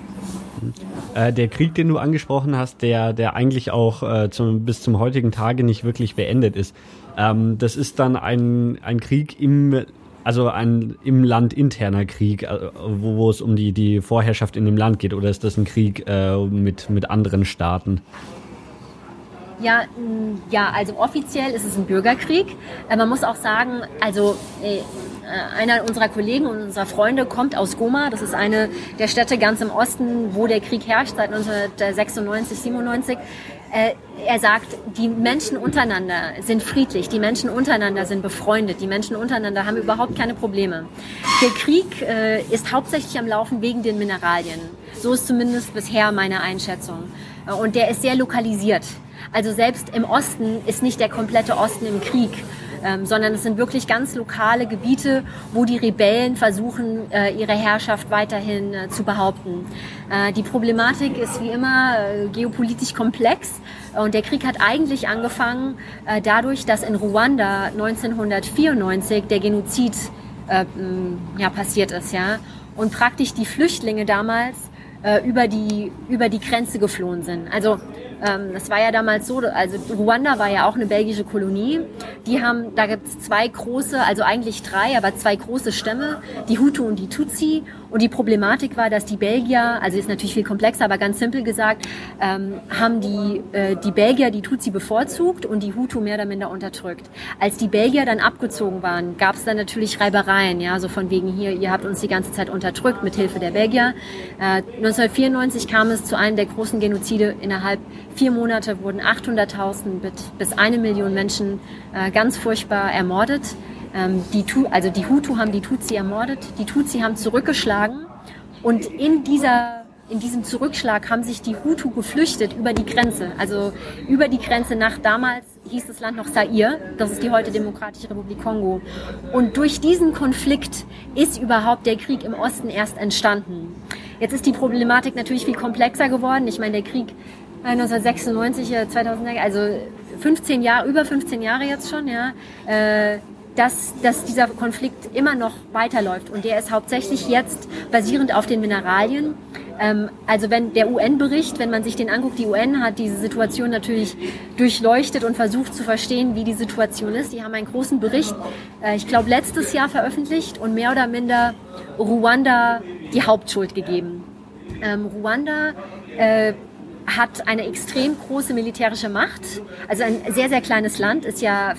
Äh, der Krieg, den du angesprochen hast, der, der eigentlich auch äh, zum, bis zum heutigen Tage nicht wirklich beendet ist, ähm, das ist dann ein, ein Krieg im also ein im Land interner Krieg, äh, wo, wo es um die, die Vorherrschaft in dem Land geht, oder ist das ein Krieg äh, mit, mit anderen Staaten? Ja, ja, also offiziell ist es ein Bürgerkrieg. Äh, man muss auch sagen, also äh, einer unserer Kollegen und unserer Freunde kommt aus Goma. Das ist eine der Städte ganz im Osten, wo der Krieg herrscht seit 1996, 97. Äh, er sagt, die Menschen untereinander sind friedlich, die Menschen untereinander sind befreundet, die Menschen untereinander haben überhaupt keine Probleme. Der Krieg ist hauptsächlich am Laufen wegen den Mineralien. So ist zumindest bisher meine Einschätzung. Und der ist sehr lokalisiert. Also selbst im Osten ist nicht der komplette Osten im Krieg, ähm, sondern es sind wirklich ganz lokale Gebiete, wo die Rebellen versuchen, äh, ihre Herrschaft weiterhin äh, zu behaupten. Äh, die Problematik ist wie immer äh, geopolitisch komplex und der Krieg hat eigentlich angefangen äh, dadurch, dass in Ruanda 1994 der Genozid äh, ja, passiert ist, ja, und praktisch die Flüchtlinge damals über die über die Grenze geflohen sind. Also Ähm, das war ja damals so, also Ruanda war ja auch eine belgische Kolonie. Die haben, da gibt es zwei große, also eigentlich drei, aber zwei große Stämme, die Hutu und die Tutsi. Und die Problematik war, dass die Belgier, also ist natürlich viel komplexer, aber ganz simpel gesagt, ähm, haben die, äh, die Belgier die Tutsi bevorzugt und die Hutu mehr oder minder unterdrückt. Als die Belgier dann abgezogen waren, gab es dann natürlich Reibereien, ja, so von wegen hier, ihr habt uns die ganze Zeit unterdrückt mit Hilfe der Belgier. Äh, 1994 kam es zu einem der großen Genozide. Innerhalb vier Monate wurden 800.000 bis eine Million Menschen äh, ganz furchtbar ermordet. Ähm, die, also die Hutu haben die Tutsi ermordet, die Tutsi haben zurückgeschlagen und in dieser in diesem Zurückschlag haben sich die Hutu geflüchtet über die Grenze, also über die Grenze nach damals hieß das Land noch Zaire, das ist die heute Demokratische Republik Kongo. Und durch diesen Konflikt ist überhaupt der Krieg im Osten erst entstanden. Jetzt ist die Problematik natürlich viel komplexer geworden. Ich meine, der Krieg 1996, äh, 2000, also 15 Jahre, über 15 Jahre jetzt schon, ja. Äh, dass, dass dieser Konflikt immer noch weiterläuft. Und der ist hauptsächlich jetzt basierend auf den Mineralien. Ähm, also wenn der UN-Bericht, wenn man sich den anguckt, die UN hat diese Situation natürlich durchleuchtet und versucht zu verstehen, wie die Situation ist. Die haben einen großen Bericht, äh, ich glaube, letztes Jahr veröffentlicht und mehr oder minder Ruanda die Hauptschuld gegeben. Ähm, Ruanda äh, hat eine extrem große militärische Macht. Also ein sehr, sehr kleines Land, ist ja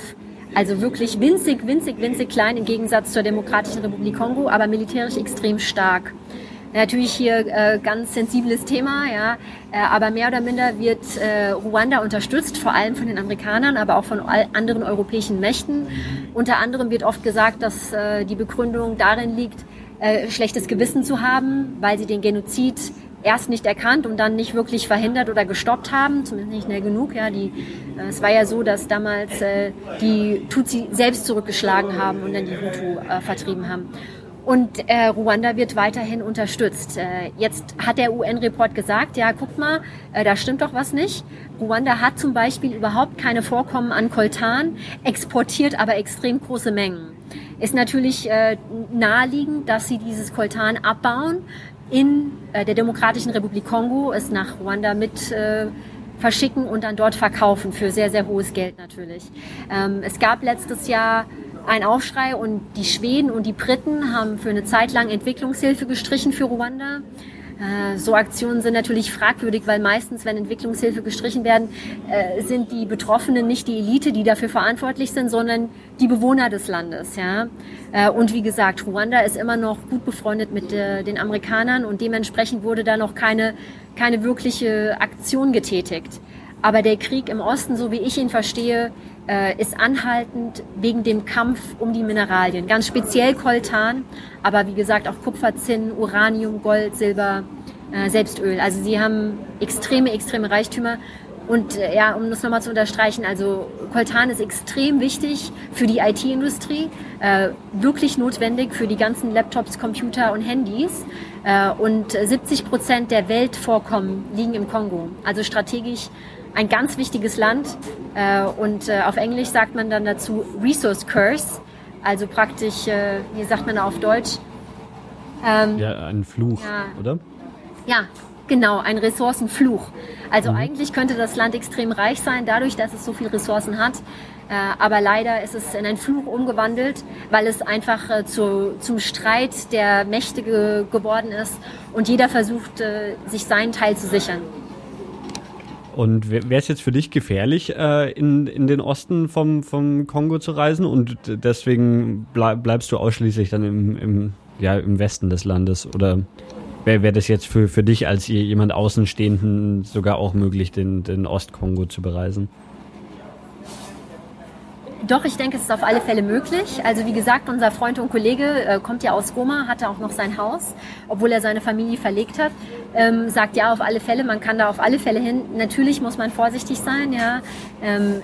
also wirklich winzig, winzig, winzig klein im Gegensatz zur Demokratischen Republik Kongo, aber militärisch extrem stark. Natürlich hier äh, ganz sensibles Thema, ja, äh, aber mehr oder minder wird äh, Ruanda unterstützt, vor allem von den Amerikanern, aber auch von anderen europäischen Mächten. Unter anderem wird oft gesagt, dass äh, die Begründung darin liegt, äh, schlechtes Gewissen zu haben, weil sie den Genozid erst nicht erkannt und dann nicht wirklich verhindert oder gestoppt haben, zumindest nicht schnell genug. Ja, die, äh, es war ja so, dass damals äh, die Tutsi selbst zurückgeschlagen haben und dann die Hutu äh, vertrieben haben. Und äh, Ruanda wird weiterhin unterstützt. Äh, jetzt hat der UN-Report gesagt, ja, guck mal, äh, da stimmt doch was nicht. Ruanda hat zum Beispiel überhaupt keine Vorkommen an Koltan, exportiert aber extrem große Mengen. Ist natürlich äh, naheliegend, dass sie dieses Koltan abbauen, in äh, der Demokratischen Republik Kongo es nach Ruanda mit äh, verschicken und dann dort verkaufen für sehr, sehr hohes Geld natürlich. Ähm, es gab letztes Jahr einen Aufschrei und die Schweden und die Briten haben für eine Zeit lang Entwicklungshilfe gestrichen für Ruanda. Äh, so Aktionen sind natürlich fragwürdig, weil meistens, wenn Entwicklungshilfe gestrichen werden, äh, sind die Betroffenen nicht die Elite, die dafür verantwortlich sind, sondern die Bewohner des Landes. Ja? Äh, und wie gesagt, Ruanda ist immer noch gut befreundet mit den Amerikanern und dementsprechend wurde da noch keine, keine wirkliche Aktion getätigt. Aber der Krieg im Osten, so wie ich ihn verstehe, ist anhaltend wegen dem Kampf um die Mineralien. Ganz speziell Koltan, aber wie gesagt auch Kupfer, Zinn, Uranium, Gold, Silber, äh, selbst Öl. Also sie haben extreme, extreme Reichtümer. Und äh, ja, um das nochmal zu unterstreichen, also Coltan ist extrem wichtig für die IT-Industrie, äh, wirklich notwendig für die ganzen Laptops, Computer und Handys. Äh, und 70 Prozent der Weltvorkommen liegen im Kongo. Also strategisch ein ganz wichtiges Land. Äh, und äh, auf Englisch sagt man dann dazu Resource Curse. Also praktisch, äh, wie sagt man auf Deutsch? Ähm, ja, ein Fluch, ja, oder? Ja, genau, ein Ressourcenfluch. Also mhm. eigentlich könnte das Land extrem reich sein, dadurch, dass es so viele Ressourcen hat. Äh, aber leider ist es in einen Fluch umgewandelt, weil es einfach äh, zu, zum Streit der Mächte ge geworden ist und jeder versucht, äh, sich seinen Teil zu sichern. Und wäre es jetzt für dich gefährlich, äh, in, in den Osten vom, vom Kongo zu reisen und deswegen bleib, bleibst du ausschließlich dann im, im, ja, im Westen des Landes? Oder wäre wär das jetzt für, für dich als jemand Außenstehenden sogar auch möglich, den, den Ostkongo zu bereisen? Doch, ich denke, es ist auf alle Fälle möglich. Also wie gesagt, unser Freund und Kollege äh, kommt ja aus Goma, hatte auch noch sein Haus, obwohl er seine Familie verlegt hat. Ähm, sagt ja auf alle Fälle, man kann da auf alle Fälle hin. Natürlich muss man vorsichtig sein, ja. Ähm,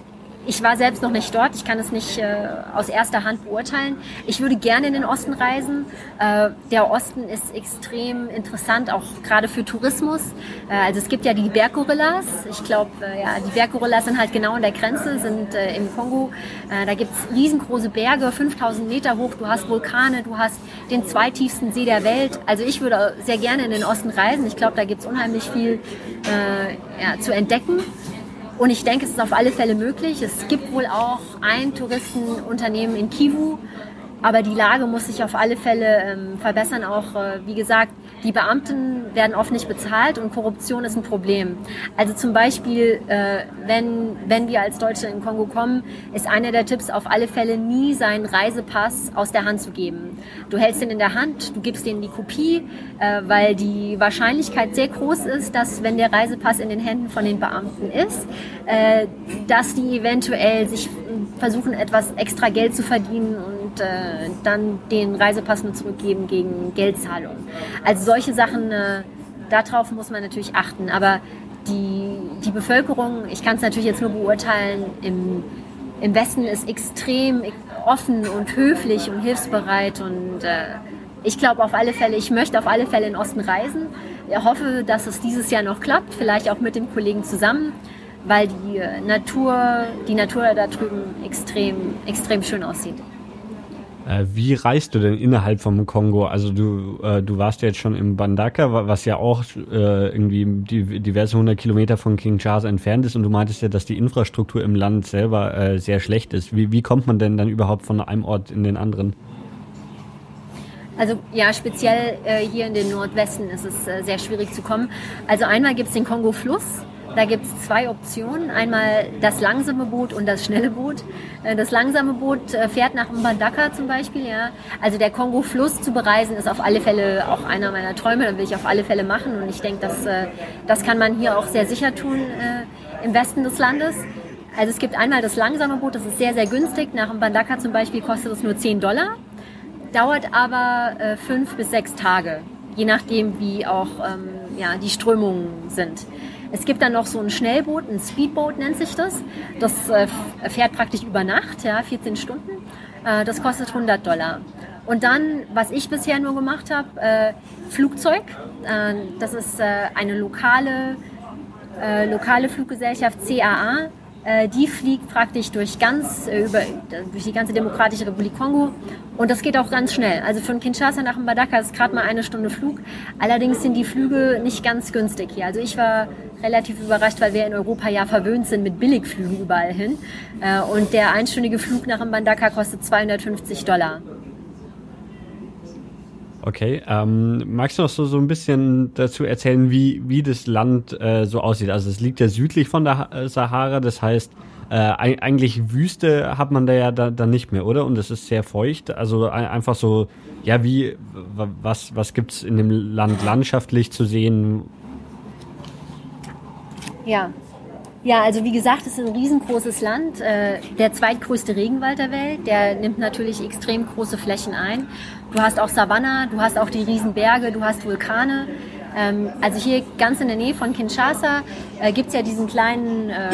ich war selbst noch nicht dort, ich kann es nicht äh, aus erster Hand beurteilen. Ich würde gerne in den Osten reisen. Äh, der Osten ist extrem interessant, auch gerade für Tourismus. Äh, also es gibt ja die Berggorillas. Ich glaube, äh, ja, die Berggorillas sind halt genau an der Grenze, sind äh, im Kongo. Äh, da gibt es riesengroße Berge, 5000 Meter hoch. Du hast Vulkane, du hast den zweitiefsten See der Welt. Also ich würde sehr gerne in den Osten reisen. Ich glaube, da gibt es unheimlich viel ja, zu entdecken. Und ich denke, es ist auf alle Fälle möglich. Es gibt wohl auch ein Touristenunternehmen in Kivu, aber die Lage muss sich auf alle Fälle ähm, verbessern. Auch, äh, wie gesagt, die Beamten werden oft nicht bezahlt und Korruption ist ein Problem. Also zum Beispiel, äh, wenn, wenn wir als Deutsche in Kongo kommen, ist einer der Tipps auf alle Fälle nie seinen Reisepass aus der Hand zu geben. Du hältst ihn in der Hand, du gibst denen die Kopie, äh, weil die Wahrscheinlichkeit sehr groß ist, dass wenn der Reisepass in den Händen von den Beamten ist, äh, dass die eventuell sich versuchen, etwas extra Geld zu verdienen und äh, dann den Reisepass nur zurückgeben gegen Geldzahlung. Also solche Sachen, äh, darauf muss man natürlich achten. Aber die, die Bevölkerung, ich kann es natürlich jetzt nur beurteilen, im, im Westen ist extrem offen und höflich und hilfsbereit und äh, ich glaube auf alle Fälle, ich möchte auf alle Fälle in den Osten reisen. Ich hoffe, dass es dieses Jahr noch klappt, vielleicht auch mit dem Kollegen zusammen weil die äh, Natur, die Natur da drüben extrem, extrem schön aussieht. Äh, wie reist du denn innerhalb vom Kongo? Also du, äh, du warst ja jetzt schon im Bandaka, was ja auch äh, irgendwie die, diverse hundert Kilometer von Kinshasa entfernt ist und du meintest ja, dass die Infrastruktur im Land selber äh, sehr schlecht ist. Wie, wie kommt man denn dann überhaupt von einem Ort in den anderen? Also ja, speziell äh, hier in den Nordwesten ist es äh, sehr schwierig zu kommen. Also einmal gibt es den Kongo-Fluss, da gibt es zwei Optionen. Einmal das langsame Boot und das schnelle Boot. Äh, das langsame Boot äh, fährt nach Mbandaka zum Beispiel. Ja. Also der Kongo-Fluss zu bereisen ist auf alle Fälle auch einer meiner Träume. Das will ich auf alle Fälle machen. Und ich denke, das, äh, das kann man hier auch sehr sicher tun im Westen des Landes. Also es gibt einmal das langsame Boot, das ist sehr, sehr günstig. Nach Mbandaka zum Beispiel kostet es nur 10 Dollar, dauert aber fünf bis sechs Tage, je nachdem, wie auch ähm, ja, die Strömungen sind. Es gibt dann noch so ein Schnellboot, ein Speedboat nennt sich das. Das äh, fährt praktisch über Nacht, ja, 14 Stunden. Äh, das kostet 100 Dollar. Und dann, was ich bisher nur gemacht habe, äh, Flugzeug. Das ist eine lokale, lokale Fluggesellschaft CAA die fliegt praktisch durch ganz äh, über durch die ganze Demokratische Republik Kongo und das geht auch ganz schnell. Also von Kinshasa nach Mbadaka ist gerade mal eine Stunde Flug. Allerdings sind die Flüge nicht ganz günstig hier. Also ich war relativ überrascht, weil wir in Europa ja verwöhnt sind mit Billigflügen überall hin. Äh, und der einstündige Flug nach Mbandaka kostet 250 Dollar. Okay, ähm, magst du noch so, so ein bisschen dazu erzählen, wie, wie das Land äh, so aussieht? Also es liegt ja südlich von der äh, Sahara, das heißt, äh, eigentlich Wüste hat man da ja dann da nicht mehr, oder? Und es ist sehr feucht, also ein, einfach so, ja, wie, was, was gibt's in dem Land landschaftlich zu sehen? Ja, ja, also wie gesagt, es ist ein riesengroßes Land, äh, der zweitgrößte Regenwald der Welt, der nimmt natürlich extrem große Flächen ein. Du hast auch Savanna, du hast auch die Riesenberge, du hast Vulkane. Ähm, also hier ganz in der Nähe von Kinshasa äh, gibt es ja diesen kleinen, äh,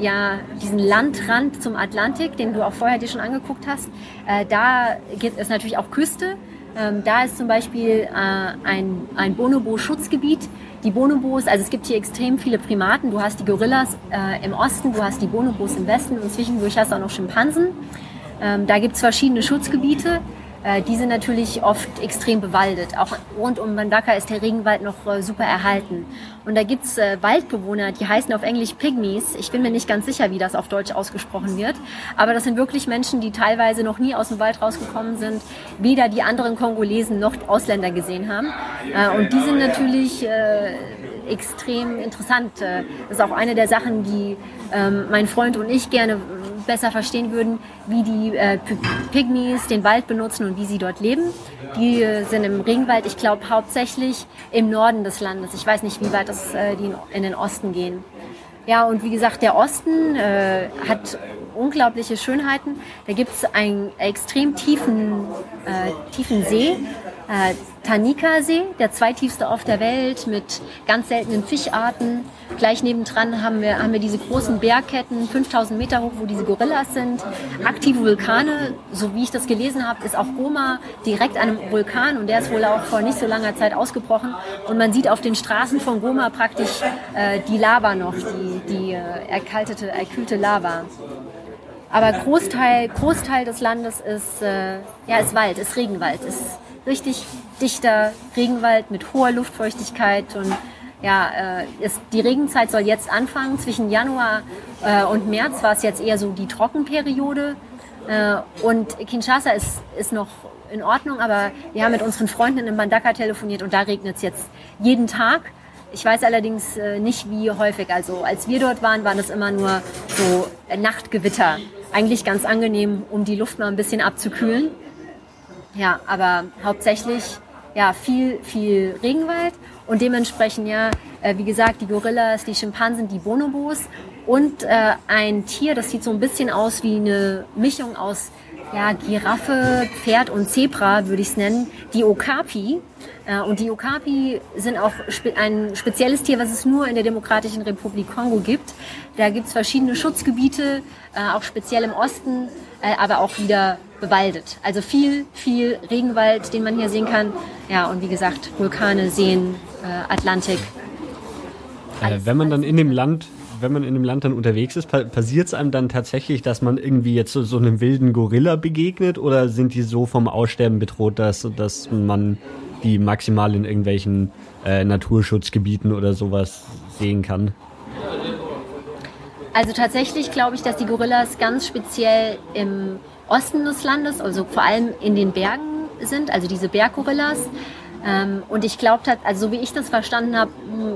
ja, diesen Landrand zum Atlantik, den du auch vorher dir schon angeguckt hast. Äh, da gibt es natürlich auch Küste. Ähm, da ist zum Beispiel äh, ein, ein Bonobo-Schutzgebiet. Die Bonobos, also es gibt hier extrem viele Primaten. Du hast die Gorillas äh, im Osten, du hast die Bonobos im Westen und zwischendurch hast du auch noch Schimpansen. Ähm, da gibt es verschiedene Schutzgebiete. Äh, die sind natürlich oft extrem bewaldet. Auch rund um Mandaka ist der Regenwald noch äh, super erhalten. Und da gibt's äh, Waldbewohner, die heißen auf Englisch Pygmies. Ich bin mir nicht ganz sicher, wie das auf Deutsch ausgesprochen wird. Aber das sind wirklich Menschen, die teilweise noch nie aus dem Wald rausgekommen sind, weder die anderen Kongolesen noch Ausländer gesehen haben. Äh, und die sind natürlich extrem interessant. Das ist auch eine der Sachen, die ähm, mein Freund und ich gerne besser verstehen würden, wie die äh, Pygmies den Wald benutzen und wie sie dort leben. Die äh, sind im Regenwald, ich glaube hauptsächlich im Norden des Landes. Ich weiß nicht, wie weit das, äh, die in den Osten gehen. Ja, und wie gesagt, der Osten äh, hat unglaubliche Schönheiten. Da gibt es einen extrem tiefen, äh, tiefen See, äh, Tanika-See, der zweitiefste auf der Welt mit ganz seltenen Fischarten. Gleich nebendran haben wir, haben wir diese großen Bergketten, 5000 Meter hoch, wo diese Gorillas sind. Aktive Vulkane, so wie ich das gelesen habe, ist auch Goma direkt an einem Vulkan und der ist wohl auch vor nicht so langer Zeit ausgebrochen. Und man sieht auf den Straßen von Goma praktisch äh, die Lava noch, die, die äh, erkaltete, erkühlte Lava. Aber Großteil, Großteil des Landes ist, äh, ja, ist Wald, ist Regenwald, ist richtig dichter Regenwald mit hoher Luftfeuchtigkeit und ja, äh, ist, die Regenzeit soll jetzt anfangen. Zwischen Januar äh, und März war es jetzt eher so die Trockenperiode. Äh, und Kinshasa ist, ist noch in Ordnung, aber wir haben mit unseren Freunden in Bandaka telefoniert und da regnet es jetzt jeden Tag. Ich weiß allerdings äh, nicht, wie häufig. Also als wir dort waren, waren es immer nur so Nachtgewitter. Eigentlich ganz angenehm, um die Luft mal ein bisschen abzukühlen. Ja, aber hauptsächlich ja viel, viel Regenwald und dementsprechend ja, äh, wie gesagt, die Gorillas, die Schimpansen, die Bonobos und äh, ein Tier, das sieht so ein bisschen aus wie eine Mischung aus ja, Giraffe, Pferd und Zebra, würde ich es nennen, die Okapi. Äh, und die Okapi sind auch ein spezielles Tier, was es nur in der Demokratischen Republik Kongo gibt. Da gibt es verschiedene Schutzgebiete, äh, auch speziell im Osten, äh, aber auch wieder bewaldet. Also viel, viel Regenwald, den man hier sehen kann. Ja, und wie gesagt, Vulkane, Seen, Atlantik. Alles, wenn man dann in dem Land wenn man in dem Land dann unterwegs ist, passiert es einem dann tatsächlich, dass man irgendwie jetzt so, so einem wilden Gorilla begegnet oder sind die so vom Aussterben bedroht, dass, dass man die maximal in irgendwelchen äh, Naturschutzgebieten oder sowas sehen kann? Also tatsächlich glaube ich, dass die Gorillas ganz speziell im Osten des Landes, also vor allem in den Bergen sind, also diese Berggorillas. Ähm, und ich glaube, also so wie ich das verstanden habe,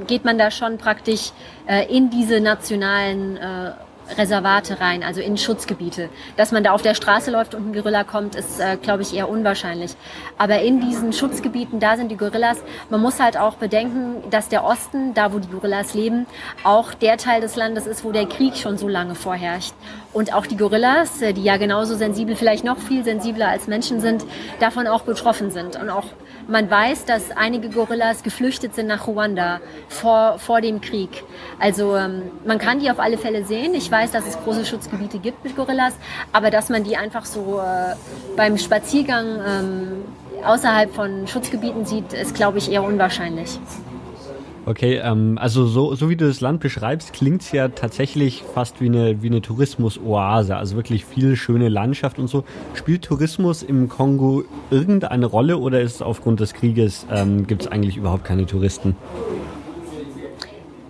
geht man da schon praktisch äh, in diese nationalen äh, Reservate rein, also in Schutzgebiete. Dass man da auf der Straße läuft und ein Gorilla kommt, ist, äh, glaube ich, eher unwahrscheinlich. Aber in diesen Schutzgebieten, da sind die Gorillas. Man muss halt auch bedenken, dass der Osten, da wo die Gorillas leben, auch der Teil des Landes ist, wo der Krieg schon so lange vorherrscht. Und auch die Gorillas, äh, die ja genauso sensibel, vielleicht noch viel sensibler als Menschen sind, davon auch betroffen sind. Und auch man weiß, dass einige Gorillas geflüchtet sind nach Ruanda vor, vor dem Krieg. Also ähm, man kann die auf alle Fälle sehen. Ich weiß, dass es große Schutzgebiete gibt mit Gorillas, aber dass man die einfach so äh, beim Spaziergang ähm, außerhalb von Schutzgebieten sieht, ist, glaube ich, eher unwahrscheinlich. Okay, ähm, also so, so wie du das Land beschreibst, klingt es ja tatsächlich fast wie eine, wie eine Tourismus-Oase, also wirklich viel schöne Landschaft und so. Spielt Tourismus im Kongo irgendeine Rolle oder ist es aufgrund des Krieges, ähm, gibt es eigentlich überhaupt keine Touristen?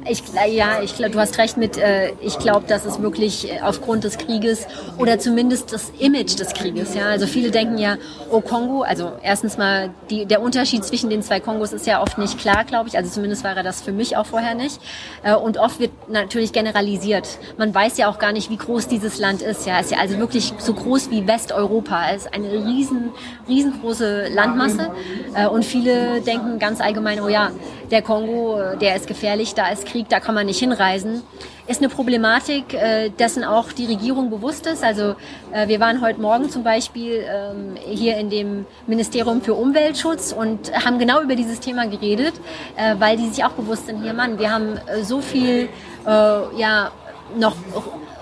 Ich, ja, ich glaube, du hast recht mit, äh, ich glaube, dass es wirklich äh, aufgrund des Krieges oder zumindest das Image des Krieges, ja. Also viele denken ja, oh Kongo, also erstens mal, die, der Unterschied zwischen den zwei Kongos ist ja oft nicht klar, glaube ich. Also zumindest war er das für mich auch vorher nicht. Äh, und oft wird natürlich generalisiert. Man weiß ja auch gar nicht, wie groß dieses Land ist, ja. Ist ja also wirklich so groß wie Westeuropa. Es ist eine riesen, riesengroße Landmasse. Äh, und viele denken ganz allgemein, oh ja, der Kongo, äh, der ist gefährlich, da ist Krieg, da kann man nicht hinreisen, ist eine Problematik, äh, dessen auch die Regierung bewusst ist. Also äh, wir waren heute Morgen zum Beispiel ähm, hier in dem Ministerium für Umweltschutz und haben genau über dieses Thema geredet, weil die sich auch bewusst sind, hier Mann, wir haben so viel ja noch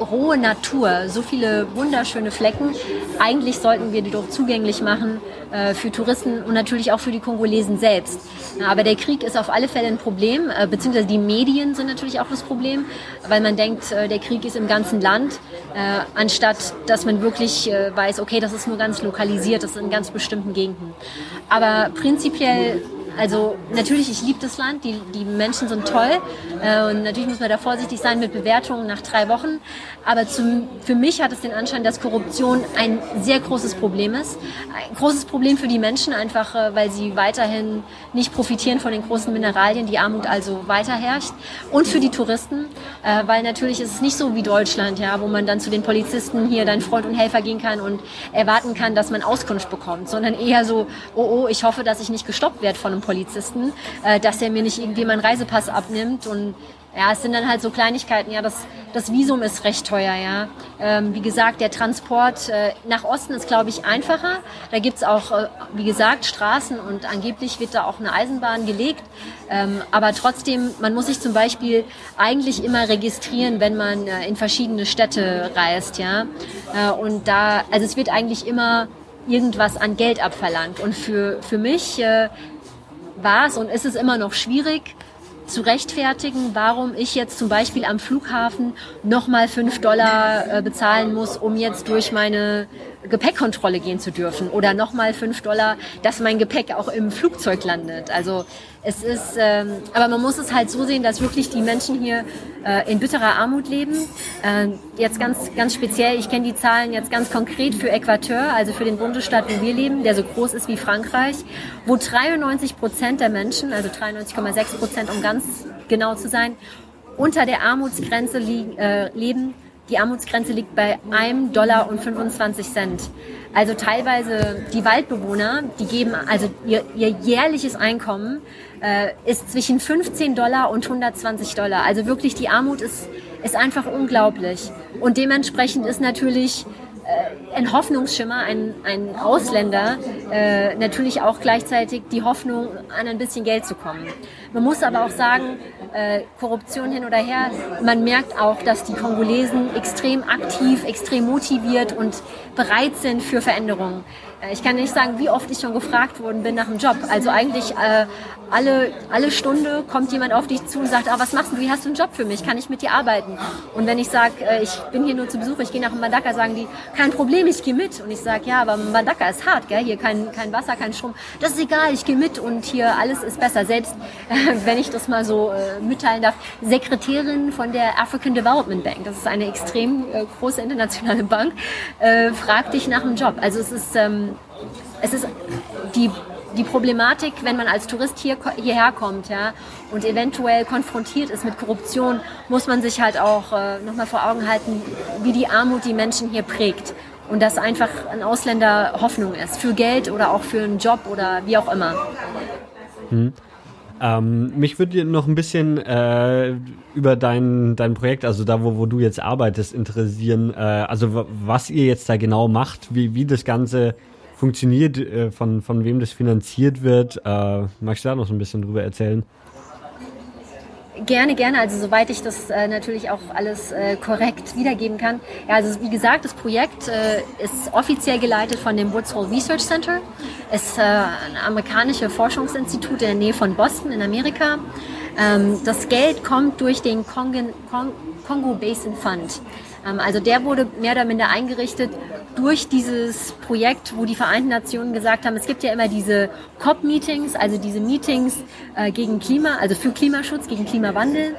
rohe Natur, so viele wunderschöne Flecken. Eigentlich sollten wir die doch zugänglich machen äh, für Touristen und natürlich auch für die Kongolesen selbst. Aber der Krieg ist auf alle Fälle ein Problem, äh, beziehungsweise die Medien sind natürlich auch das Problem, weil man denkt, äh, der Krieg ist im ganzen Land, anstatt dass man wirklich weiß, okay, das ist nur ganz lokalisiert, das ist in ganz bestimmten Gegenden. Aber prinzipiell also natürlich, ich liebe das Land, die, die Menschen sind toll äh, und natürlich muss man da vorsichtig sein mit Bewertungen nach drei Wochen. Aber zum, für mich hat es den Anschein, dass Korruption ein sehr großes Problem ist. Ein großes Problem für die Menschen, einfach äh, weil sie weiterhin nicht profitieren von den großen Mineralien, die Armut also weiter herrscht. Und für die Touristen, äh, weil natürlich ist es nicht so wie Deutschland, ja, wo man dann zu den Polizisten hier dein Freund und Helfer gehen kann und erwarten kann, dass man Auskunft bekommt, sondern eher so, oh oh, ich hoffe, dass ich nicht gestoppt werde von einem Polizisten, äh, dass er mir nicht irgendwie meinen Reisepass abnimmt und Ja, es sind dann halt so Kleinigkeiten. Ja, das, das Visum ist recht teuer, ja. Ähm, wie gesagt, der Transport äh, nach Osten ist, glaube ich, einfacher. Da gibt's auch, äh, wie gesagt, Straßen und angeblich wird da auch eine Eisenbahn gelegt. Ähm, aber trotzdem, man muss sich zum Beispiel eigentlich immer registrieren, wenn man äh, in verschiedene Städte reist, ja. Äh, und da, also es wird eigentlich immer irgendwas an Geld abverlangt. Und für, für mich äh, war es und ist es immer noch schwierig, zu rechtfertigen, warum ich jetzt zum Beispiel am Flughafen nochmal fünf Dollar äh, bezahlen muss, um jetzt durch meine Gepäckkontrolle gehen zu dürfen oder nochmal fünf Dollar, dass mein Gepäck auch im Flugzeug landet. Also es ist, ähm, aber man muss es halt so sehen, dass wirklich die Menschen hier äh, in bitterer Armut leben. Äh, jetzt ganz, ganz speziell, ich kenne die Zahlen jetzt ganz konkret für Äquateur, also für den Bundesstaat, wo wir leben, der so groß ist wie Frankreich, wo 93 Prozent der Menschen, also 93,6 Prozent, um ganz genau zu sein, unter der Armutsgrenze liegen, äh, leben die Armutsgrenze liegt bei 1 Dollar und 25 Cent. Also teilweise die Waldbewohner, die geben, also ihr, ihr jährliches Einkommen äh, ist zwischen 15 Dollar und 120 Dollar. Also wirklich die Armut ist, ist einfach unglaublich. Und dementsprechend ist natürlich ein Hoffnungsschimmer, ein, ein Ausländer, äh, natürlich auch gleichzeitig die Hoffnung, an ein bisschen Geld zu kommen. Man muss aber auch sagen, äh, Korruption hin oder her, man merkt auch, dass die Kongolesen extrem aktiv, extrem motiviert und bereit sind für Veränderungen. Äh, ich kann nicht sagen, wie oft ich schon gefragt worden bin nach einem Job. Also eigentlich äh, alle, alle Stunde kommt jemand auf dich zu und sagt, ah, was machst du, wie hast du einen Job für mich, kann ich mit dir arbeiten? Und wenn ich sage, äh, ich bin hier nur zu Besuch, ich gehe nach Mbandaka, sagen die, kein Problem, ich gehe mit. Und ich sage, ja, aber Mbandaka ist hart, gell? hier kein, kein Wasser, kein Strom. Das ist egal, ich gehe mit und hier alles ist besser. Selbst, *laughs* wenn ich das mal so äh, mitteilen darf, Sekretärin von der African Development Bank, das ist eine extrem äh, große internationale Bank, fragt dich nach einem Job. Also es ist, ähm, es ist die die Problematik, wenn man als Tourist hier, hierher kommt ja, und eventuell konfrontiert ist mit Korruption, muss man sich halt auch äh, nochmal vor Augen halten, wie die Armut die Menschen hier prägt. Und dass einfach ein Ausländer Hoffnung ist, für Geld oder auch für einen Job oder wie auch immer. Hm. Ähm, mich würde noch ein bisschen äh, über dein, dein Projekt, also da, wo, wo du jetzt arbeitest, interessieren. Äh, also was ihr jetzt da genau macht, wie, wie das Ganze funktioniert, äh, von, von wem das finanziert wird. Äh, magst du da noch so ein bisschen drüber erzählen? Gerne, gerne. Also soweit ich das äh, natürlich auch alles äh, korrekt wiedergeben kann. Ja, also wie gesagt, das Projekt äh, ist offiziell geleitet von dem Woods Hole Research Center. Es ist äh, ein amerikanisches Forschungsinstitut in der Nähe von Boston in Amerika. Ähm, das Geld kommt durch den Kongen, Kong, Congo Basin Fund. Ähm, also der wurde mehr oder minder eingerichtet durch dieses Projekt, wo die Vereinten Nationen gesagt haben, es gibt ja immer diese COP-Meetings, also diese Meetings äh, gegen Klima, also für Klimaschutz, gegen Klimawandel,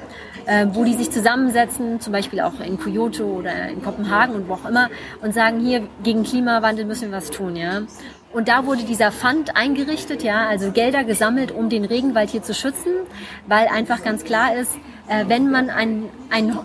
äh, wo die sich zusammensetzen, zum Beispiel auch in Kyoto oder in Kopenhagen und wo auch immer, und sagen, hier gegen Klimawandel müssen wir was tun, ja. Und da wurde dieser Fund eingerichtet, ja, also Gelder gesammelt, um den Regenwald hier zu schützen, weil einfach ganz klar ist, äh, wenn man ein, ein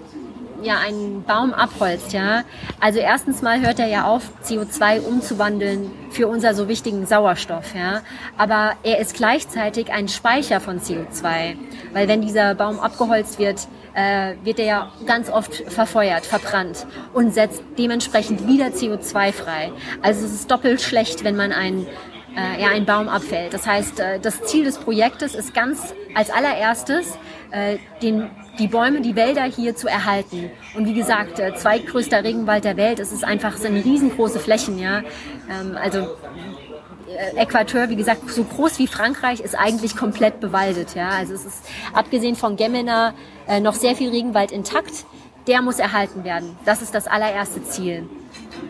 ja einen Baum abholzt, ja, also erstens mal hört er ja auf, CO2 umzuwandeln für unser so wichtigen Sauerstoff, ja, aber er ist gleichzeitig ein Speicher von CO2, weil wenn dieser Baum abgeholzt wird, äh, wird er ja ganz oft verfeuert, verbrannt und setzt dementsprechend wieder CO2 frei. Also es ist doppelt schlecht, wenn man einen äh, ja, ein Baum abfällt. Das heißt, äh, das Ziel des Projektes ist ganz als allererstes, äh, den die Bäume, die Wälder hier zu erhalten. Und wie gesagt, äh, zweitgrößter Regenwald der Welt, es ist einfach, so eine riesengroße Flächen, ja. Ähm, also äh, Äquateur, wie gesagt, so groß wie Frankreich, ist eigentlich komplett bewaldet, ja. Also es ist abgesehen von Gemena äh, noch sehr viel Regenwald intakt. Der muss erhalten werden. Das ist das allererste Ziel.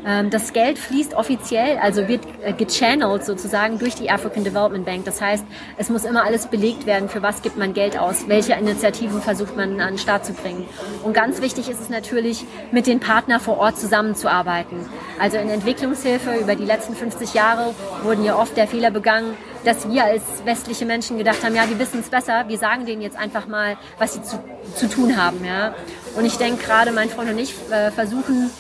Ähm, das Geld fließt offiziell, also wird äh, gechannelt sozusagen durch die African Development Bank. Das heißt, es muss immer alles belegt werden, für was gibt man Geld aus, welche Initiativen versucht man an den Start zu bringen. Und ganz wichtig ist es natürlich, mit den Partnern vor Ort zusammenzuarbeiten. Also in Entwicklungshilfe über die letzten 50 Jahre wurden ja oft der Fehler begangen, dass wir als westliche Menschen gedacht haben, ja, wir wissen es besser, wir sagen denen jetzt einfach mal, was sie zu, zu tun haben. Ja? Und ich denke gerade, mein Freund und ich äh, versuchen,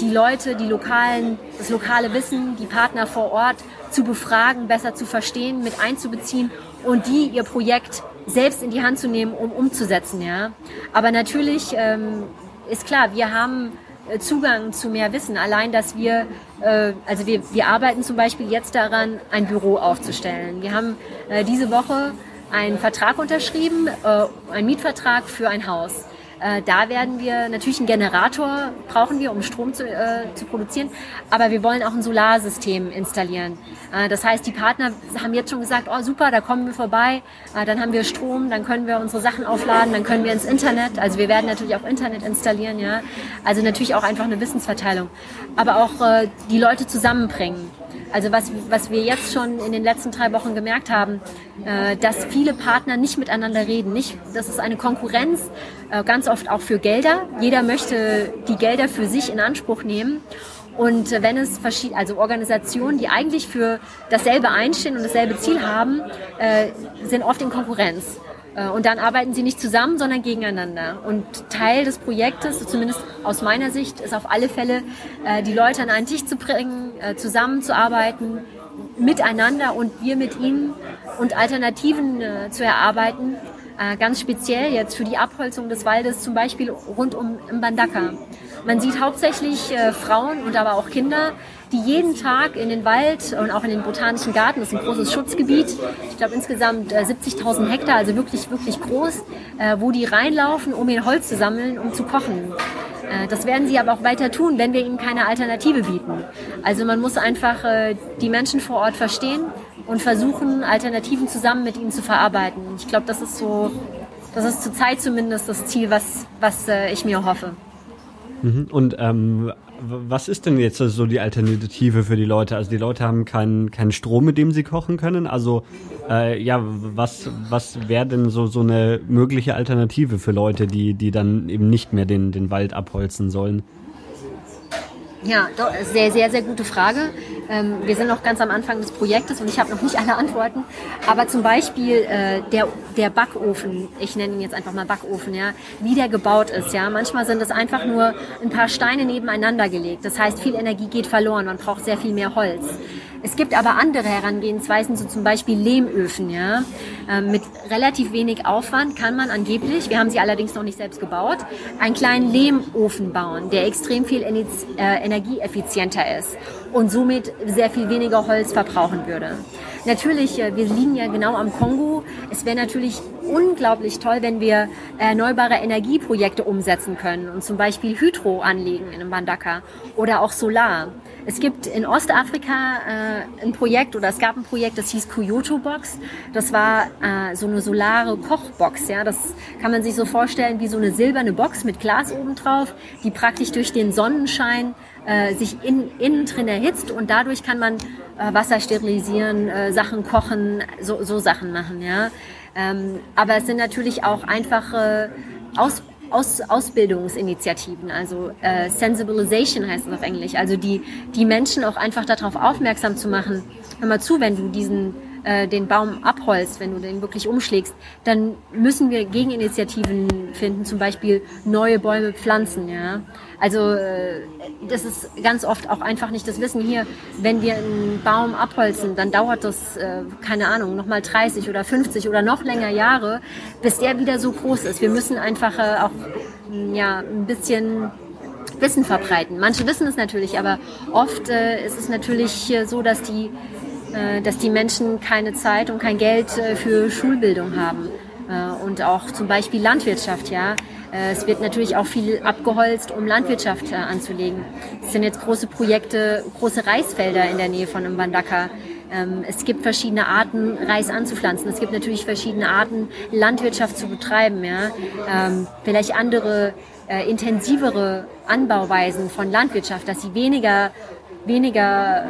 die Leute, die lokalen, das lokale Wissen, die Partner vor Ort zu befragen, besser zu verstehen, mit einzubeziehen und die ihr Projekt selbst in die Hand zu nehmen, um umzusetzen. Ja? Aber natürlich ähm, ist klar, wir haben äh, Zugang zu mehr Wissen. Allein, dass wir, äh, also wir, wir arbeiten zum Beispiel jetzt daran, ein Büro aufzustellen. Wir haben äh, diese Woche einen Vertrag unterschrieben, äh, einen Mietvertrag für ein Haus. Äh, da werden wir natürlich einen Generator brauchen wir, um Strom zu, äh, zu produzieren, aber wir wollen auch ein Solarsystem installieren. Äh, das heißt, die Partner haben jetzt schon gesagt, oh super, da kommen wir vorbei, äh, dann haben wir Strom, dann können wir unsere Sachen aufladen, dann können wir ins Internet. Also wir werden natürlich auch Internet installieren, ja. Also natürlich auch einfach eine Wissensverteilung, aber auch äh, die Leute zusammenbringen. Also was, was wir jetzt schon in den letzten drei Wochen gemerkt haben, äh, dass viele Partner nicht miteinander reden. Nicht, das ist eine Konkurrenz, äh, ganz oft auch für Gelder. Jeder möchte die Gelder für sich in Anspruch nehmen. Und wenn es verschiedene, also Organisationen, die eigentlich für dasselbe einstehen und dasselbe Ziel haben, äh, sind oft in Konkurrenz. Äh, und dann arbeiten sie nicht zusammen, sondern gegeneinander. Und Teil des Projektes, zumindest aus meiner Sicht, ist auf alle Fälle, äh, die Leute an einen Tisch zu bringen, äh, zusammenzuarbeiten, miteinander und wir mit ihnen und Alternativen zu erarbeiten. Ganz speziell jetzt für die Abholzung des Waldes, zum Beispiel rund um Mbandaka. Man sieht hauptsächlich Frauen und aber auch Kinder, die jeden Tag in den Wald und auch in den Botanischen Garten, das ist ein großes Schutzgebiet, ich glaube insgesamt 70.000 äh, Hektar, also wirklich, wirklich groß, äh, wo die reinlaufen, um ihr Holz zu sammeln, um zu kochen. Äh, das werden sie aber auch weiter tun, wenn wir ihnen keine Alternative bieten. Also man muss einfach die Menschen vor Ort verstehen und versuchen, Alternativen zusammen mit ihnen zu verarbeiten. Ich glaube, das ist so, das ist zurzeit zumindest das Ziel, was, was ich mir hoffe. Mhm. Und ähm, was ist denn jetzt so die Alternative für die Leute? Also die Leute haben keinen keinen Strom, mit dem sie kochen können. Also äh, ja, was was wäre denn so so eine mögliche Alternative für Leute, die die dann eben nicht mehr den den Wald abholzen sollen? Ja, sehr, sehr, sehr gute Frage. Ähm, wir sind noch ganz am Anfang des Projektes und ich habe noch nicht *laughs* alle Antworten. Aber zum Beispiel äh, der, der Backofen, ich nenne ihn jetzt einfach mal Backofen, ja, wie der gebaut ist. Ja, manchmal sind es einfach nur ein paar Steine nebeneinander gelegt. Das heißt, viel Energie geht verloren. Man braucht sehr viel mehr Holz. Es gibt aber andere Herangehensweisen, so zum Beispiel Lehmöfen. Ja? Ähm, mit relativ wenig Aufwand kann man angeblich, wir haben sie allerdings noch nicht selbst gebaut, einen kleinen Lehmofen bauen, der extrem viel äh, energieeffizienter ist und somit sehr viel weniger Holz verbrauchen würde. Natürlich, äh, wir liegen ja genau am Kongo. Es wäre natürlich unglaublich toll, wenn wir erneuerbare Energieprojekte umsetzen können und zum Beispiel Hydro anlegen in Mbandaka oder auch Solar. Es gibt in Ostafrika äh, ein Projekt oder es gab ein Projekt, das hieß Kyoto Box. Das war äh, so eine solare Kochbox. Ja, das kann man sich so vorstellen wie so eine silberne Box mit Glas oben drauf, die praktisch durch den Sonnenschein äh, sich in, innen drin erhitzt und dadurch kann man äh, Wasser sterilisieren, äh, Sachen kochen, so, so Sachen machen. Ja, ähm, aber es sind natürlich auch einfache Aus aus, Ausbildungsinitiativen, also äh, Sensibilization heißt es auf Englisch, also die, die Menschen auch einfach darauf aufmerksam zu machen, hör mal zu, wenn du diesen äh, den Baum abholst, wenn du den wirklich umschlägst, dann müssen wir Gegeninitiativen finden, zum Beispiel neue Bäume pflanzen. Ja? Also äh, das ist ganz oft auch einfach nicht das Wissen hier, wenn wir einen Baum abholzen, dann dauert das, äh, keine Ahnung, nochmal 30 oder 50 oder noch länger Jahre, bis der wieder so groß ist. Wir müssen einfach äh, auch ja, ein bisschen Wissen verbreiten. Manche wissen es natürlich, aber oft äh, ist es natürlich so, dass die äh, dass die Menschen keine Zeit und kein Geld äh, für Schulbildung haben. Äh, und auch zum Beispiel Landwirtschaft, ja. Es wird natürlich auch viel abgeholzt, um Landwirtschaft anzulegen. Es sind jetzt große Projekte, große Reisfelder in der Nähe von Mbandaka. Ähm, es gibt verschiedene Arten, Reis anzupflanzen. Es gibt natürlich verschiedene Arten, Landwirtschaft zu betreiben. Ja? Ähm, vielleicht andere, intensivere Anbauweisen von Landwirtschaft, dass sie weniger weniger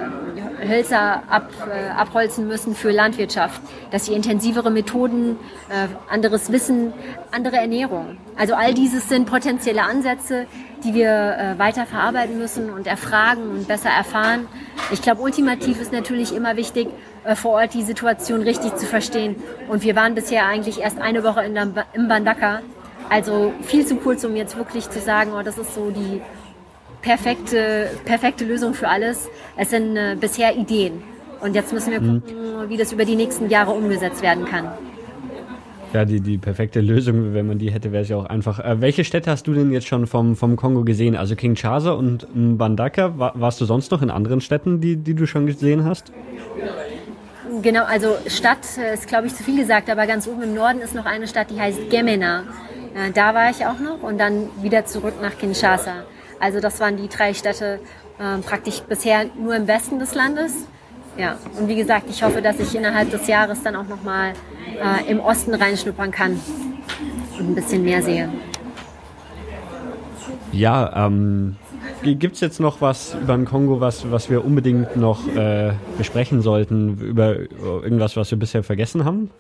Hölzer ab, äh, abholzen müssen für Landwirtschaft, dass sie intensivere Methoden, äh, anderes Wissen, andere Ernährung. Also all dieses sind potenzielle Ansätze, die wir äh, weiter verarbeiten müssen und erfragen und besser erfahren. Ich glaube, ultimativ ist natürlich immer wichtig, äh, vor Ort die Situation richtig zu verstehen. Und wir waren bisher eigentlich erst eine Woche in der, im Bandaka. Also viel zu kurz, um jetzt wirklich zu sagen, oh, das ist so die perfekte, perfekte Lösung für alles. Es sind äh, bisher Ideen. Und jetzt müssen wir mhm. gucken, wie das über die nächsten Jahre umgesetzt werden kann. Ja, die, die perfekte Lösung, wenn man die hätte, wäre es ja auch einfach. Äh, welche Städte hast du denn jetzt schon vom, vom Kongo gesehen? Also Kinshasa und Mbandaka. War, warst du sonst noch in anderen Städten, die, die du schon gesehen hast? Genau, also Stadt ist, glaube ich, zu viel gesagt, aber ganz oben im Norden ist noch eine Stadt, die heißt Gemena. Äh, da war ich auch noch und dann wieder zurück nach Kinshasa. Also das waren die drei Städte äh, praktisch bisher nur im Westen des Landes. Ja, und wie gesagt, ich hoffe, dass ich innerhalb des Jahres dann auch nochmal äh, im Osten reinschnuppern kann und ein bisschen mehr sehe. Ja, ähm, gibt es jetzt noch was über den Kongo, was, was wir unbedingt noch äh, besprechen sollten, über irgendwas, was wir bisher vergessen haben?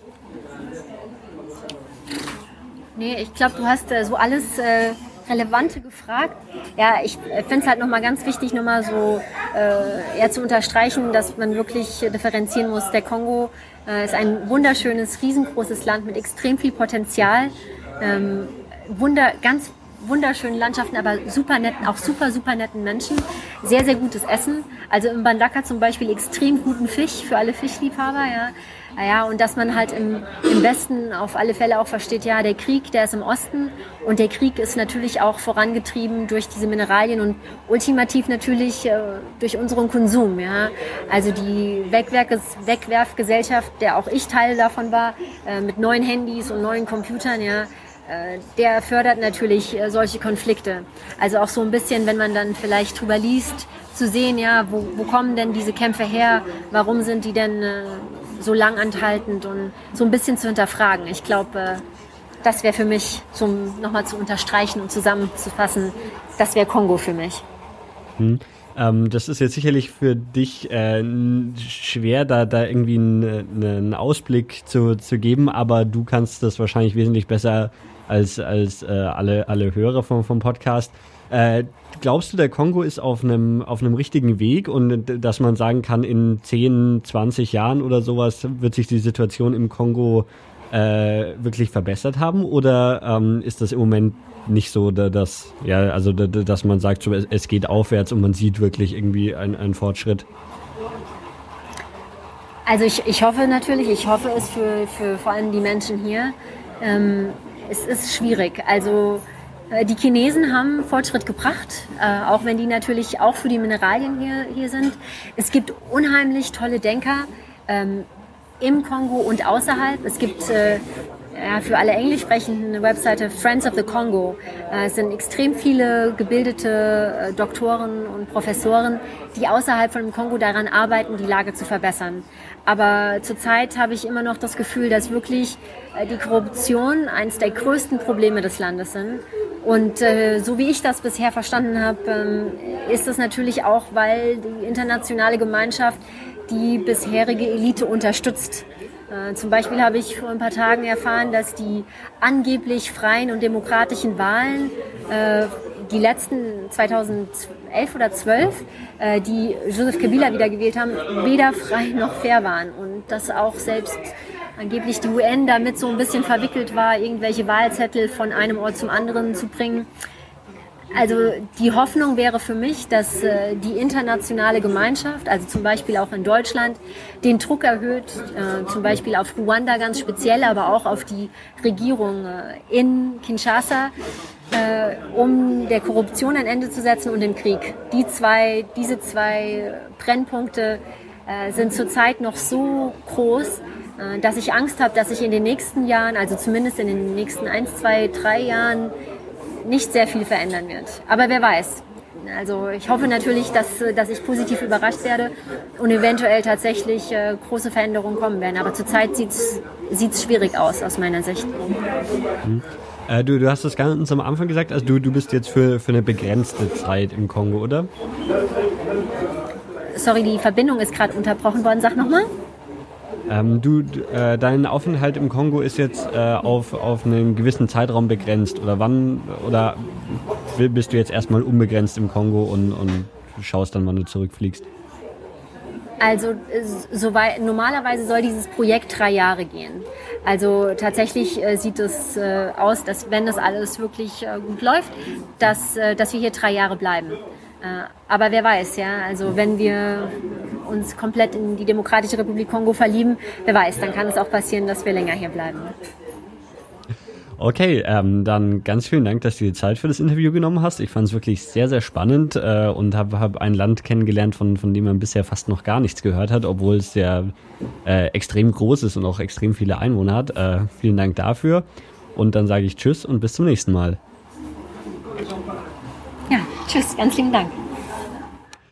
Nee, ich glaube, du hast äh, so alles äh, Relevante gefragt. Ja, ich äh, finde es halt nochmal ganz wichtig, nochmal so äh, eher zu unterstreichen, dass man wirklich differenzieren muss. Der Kongo äh, ist ein wunderschönes, riesengroßes Land mit extrem viel Potenzial. Ähm, wunder, ganz wunderschönen Landschaften, aber super netten, auch super, super netten Menschen. Sehr, sehr gutes Essen. Also im Bandaka zum Beispiel extrem guten Fisch für alle Fischliebhaber, ja. Ja, und dass man halt im, im Westen auf alle Fälle auch versteht, ja, der Krieg, der ist im Osten und der Krieg ist natürlich auch vorangetrieben durch diese Mineralien und ultimativ natürlich äh, durch unseren Konsum, ja. Also die Wegwerfgesellschaft, der auch ich Teil davon war, äh, mit neuen Handys und neuen Computern, ja, äh, der fördert natürlich äh, solche Konflikte. Also auch so ein bisschen, wenn man dann vielleicht drüber liest, zu sehen, ja, wo, wo kommen denn diese Kämpfe her? Warum sind die denn äh, so lang anhaltend und so ein bisschen zu hinterfragen. Ich glaube, äh, das wäre für mich, zum nochmal zu unterstreichen und zusammenzufassen, das wäre Kongo für mich. Hm. Ähm, das ist jetzt sicherlich für dich äh, schwer, da, da irgendwie einen, Ausblick zu, zu geben, aber du kannst das wahrscheinlich wesentlich besser als, als äh, alle, alle Hörer vom, vom Podcast. Äh, glaubst du, der Kongo ist auf einem, auf richtigen Weg und dass man sagen kann, in 10, 20 Jahren oder sowas wird sich die Situation im Kongo äh, wirklich verbessert haben? Oder ähm, ist das im Moment nicht so, dass, ja, also, dass man sagt, es geht aufwärts und man sieht wirklich irgendwie einen, einen Fortschritt? Also ich, ich hoffe natürlich, ich hoffe es für, für vor allem die Menschen hier. Ähm, es ist schwierig. Also die Chinesen haben Fortschritt gebracht, äh, auch wenn die natürlich auch für die Mineralien hier, hier sind. Es gibt unheimlich tolle Denker ähm, im Kongo und außerhalb. Es gibt äh, ja, für alle Englisch sprechenden Webseite Friends of the Congo. Äh, es sind extrem viele gebildete äh, Doktoren und Professoren, die außerhalb von dem Kongo daran arbeiten, die Lage zu verbessern. Aber zurzeit habe ich immer noch das Gefühl, dass wirklich äh, die Korruption eines der größten Probleme des Landes sind. Und äh, so wie ich das bisher verstanden habe, ähm, ist es natürlich auch, weil die internationale Gemeinschaft die bisherige Elite unterstützt. Äh, zum Beispiel habe ich vor ein paar Tagen erfahren, dass die angeblich freien und demokratischen Wahlen, äh, die letzten 2011 oder 12, äh, die Joseph Kabila wieder gewählt haben, weder frei noch fair waren. Und dass auch selbst angeblich die UN damit so ein bisschen verwickelt war, irgendwelche Wahlzettel von einem Ort zum anderen zu bringen. Also die Hoffnung wäre für mich, dass äh, die internationale Gemeinschaft, also zum Beispiel auch in Deutschland, den Druck erhöht, äh, zum Beispiel auf Ruanda ganz speziell, aber auch auf die Regierung äh, in Kinshasa, äh, um der Korruption ein Ende zu setzen und dem Krieg. Die zwei, diese zwei Brennpunkte äh, sind zurzeit noch so groß, äh, dass ich Angst habe, dass sich in den nächsten Jahren, also zumindest in den nächsten eins, zwei, drei Jahren, nicht sehr viel verändern wird. Aber wer weiß. Also ich hoffe natürlich, dass, dass ich positiv überrascht werde und eventuell tatsächlich äh, große Veränderungen kommen werden. Aber zurzeit sieht es schwierig aus aus meiner Sicht. Mhm. Äh, du, du hast das ganz am Anfang gesagt, also du, du bist jetzt für, für eine begrenzte Zeit im Kongo, oder? Sorry, die Verbindung ist gerade unterbrochen worden. Sag nochmal. Ähm, du, äh, dein Aufenthalt im Kongo ist jetzt äh, auf, auf einen gewissen Zeitraum begrenzt. Oder wann, oder bist du jetzt erstmal unbegrenzt im Kongo und, und schaust dann, wann du zurückfliegst? Also soweit, normalerweise soll dieses Projekt drei Jahre gehen. Also tatsächlich äh, sieht es äh, aus, dass wenn das alles wirklich äh, gut läuft, dass, äh, dass wir hier drei Jahre bleiben. Äh, aber wer weiß, ja, also wenn wir uns komplett in die Demokratische Republik Kongo verlieben, wer weiß, dann kann es auch passieren, dass wir länger hier bleiben. Okay, ähm, dann ganz vielen Dank, dass du dir Zeit für das Interview genommen hast. Ich fand es wirklich sehr, sehr spannend äh, und habe hab ein Land kennengelernt, von, von dem man bisher fast noch gar nichts gehört hat, obwohl es sehr äh, extrem groß ist und auch extrem viele Einwohner hat. Äh, vielen Dank dafür. Und dann sage ich Tschüss und bis zum nächsten Mal. Tschüss, ganz lieben Dank.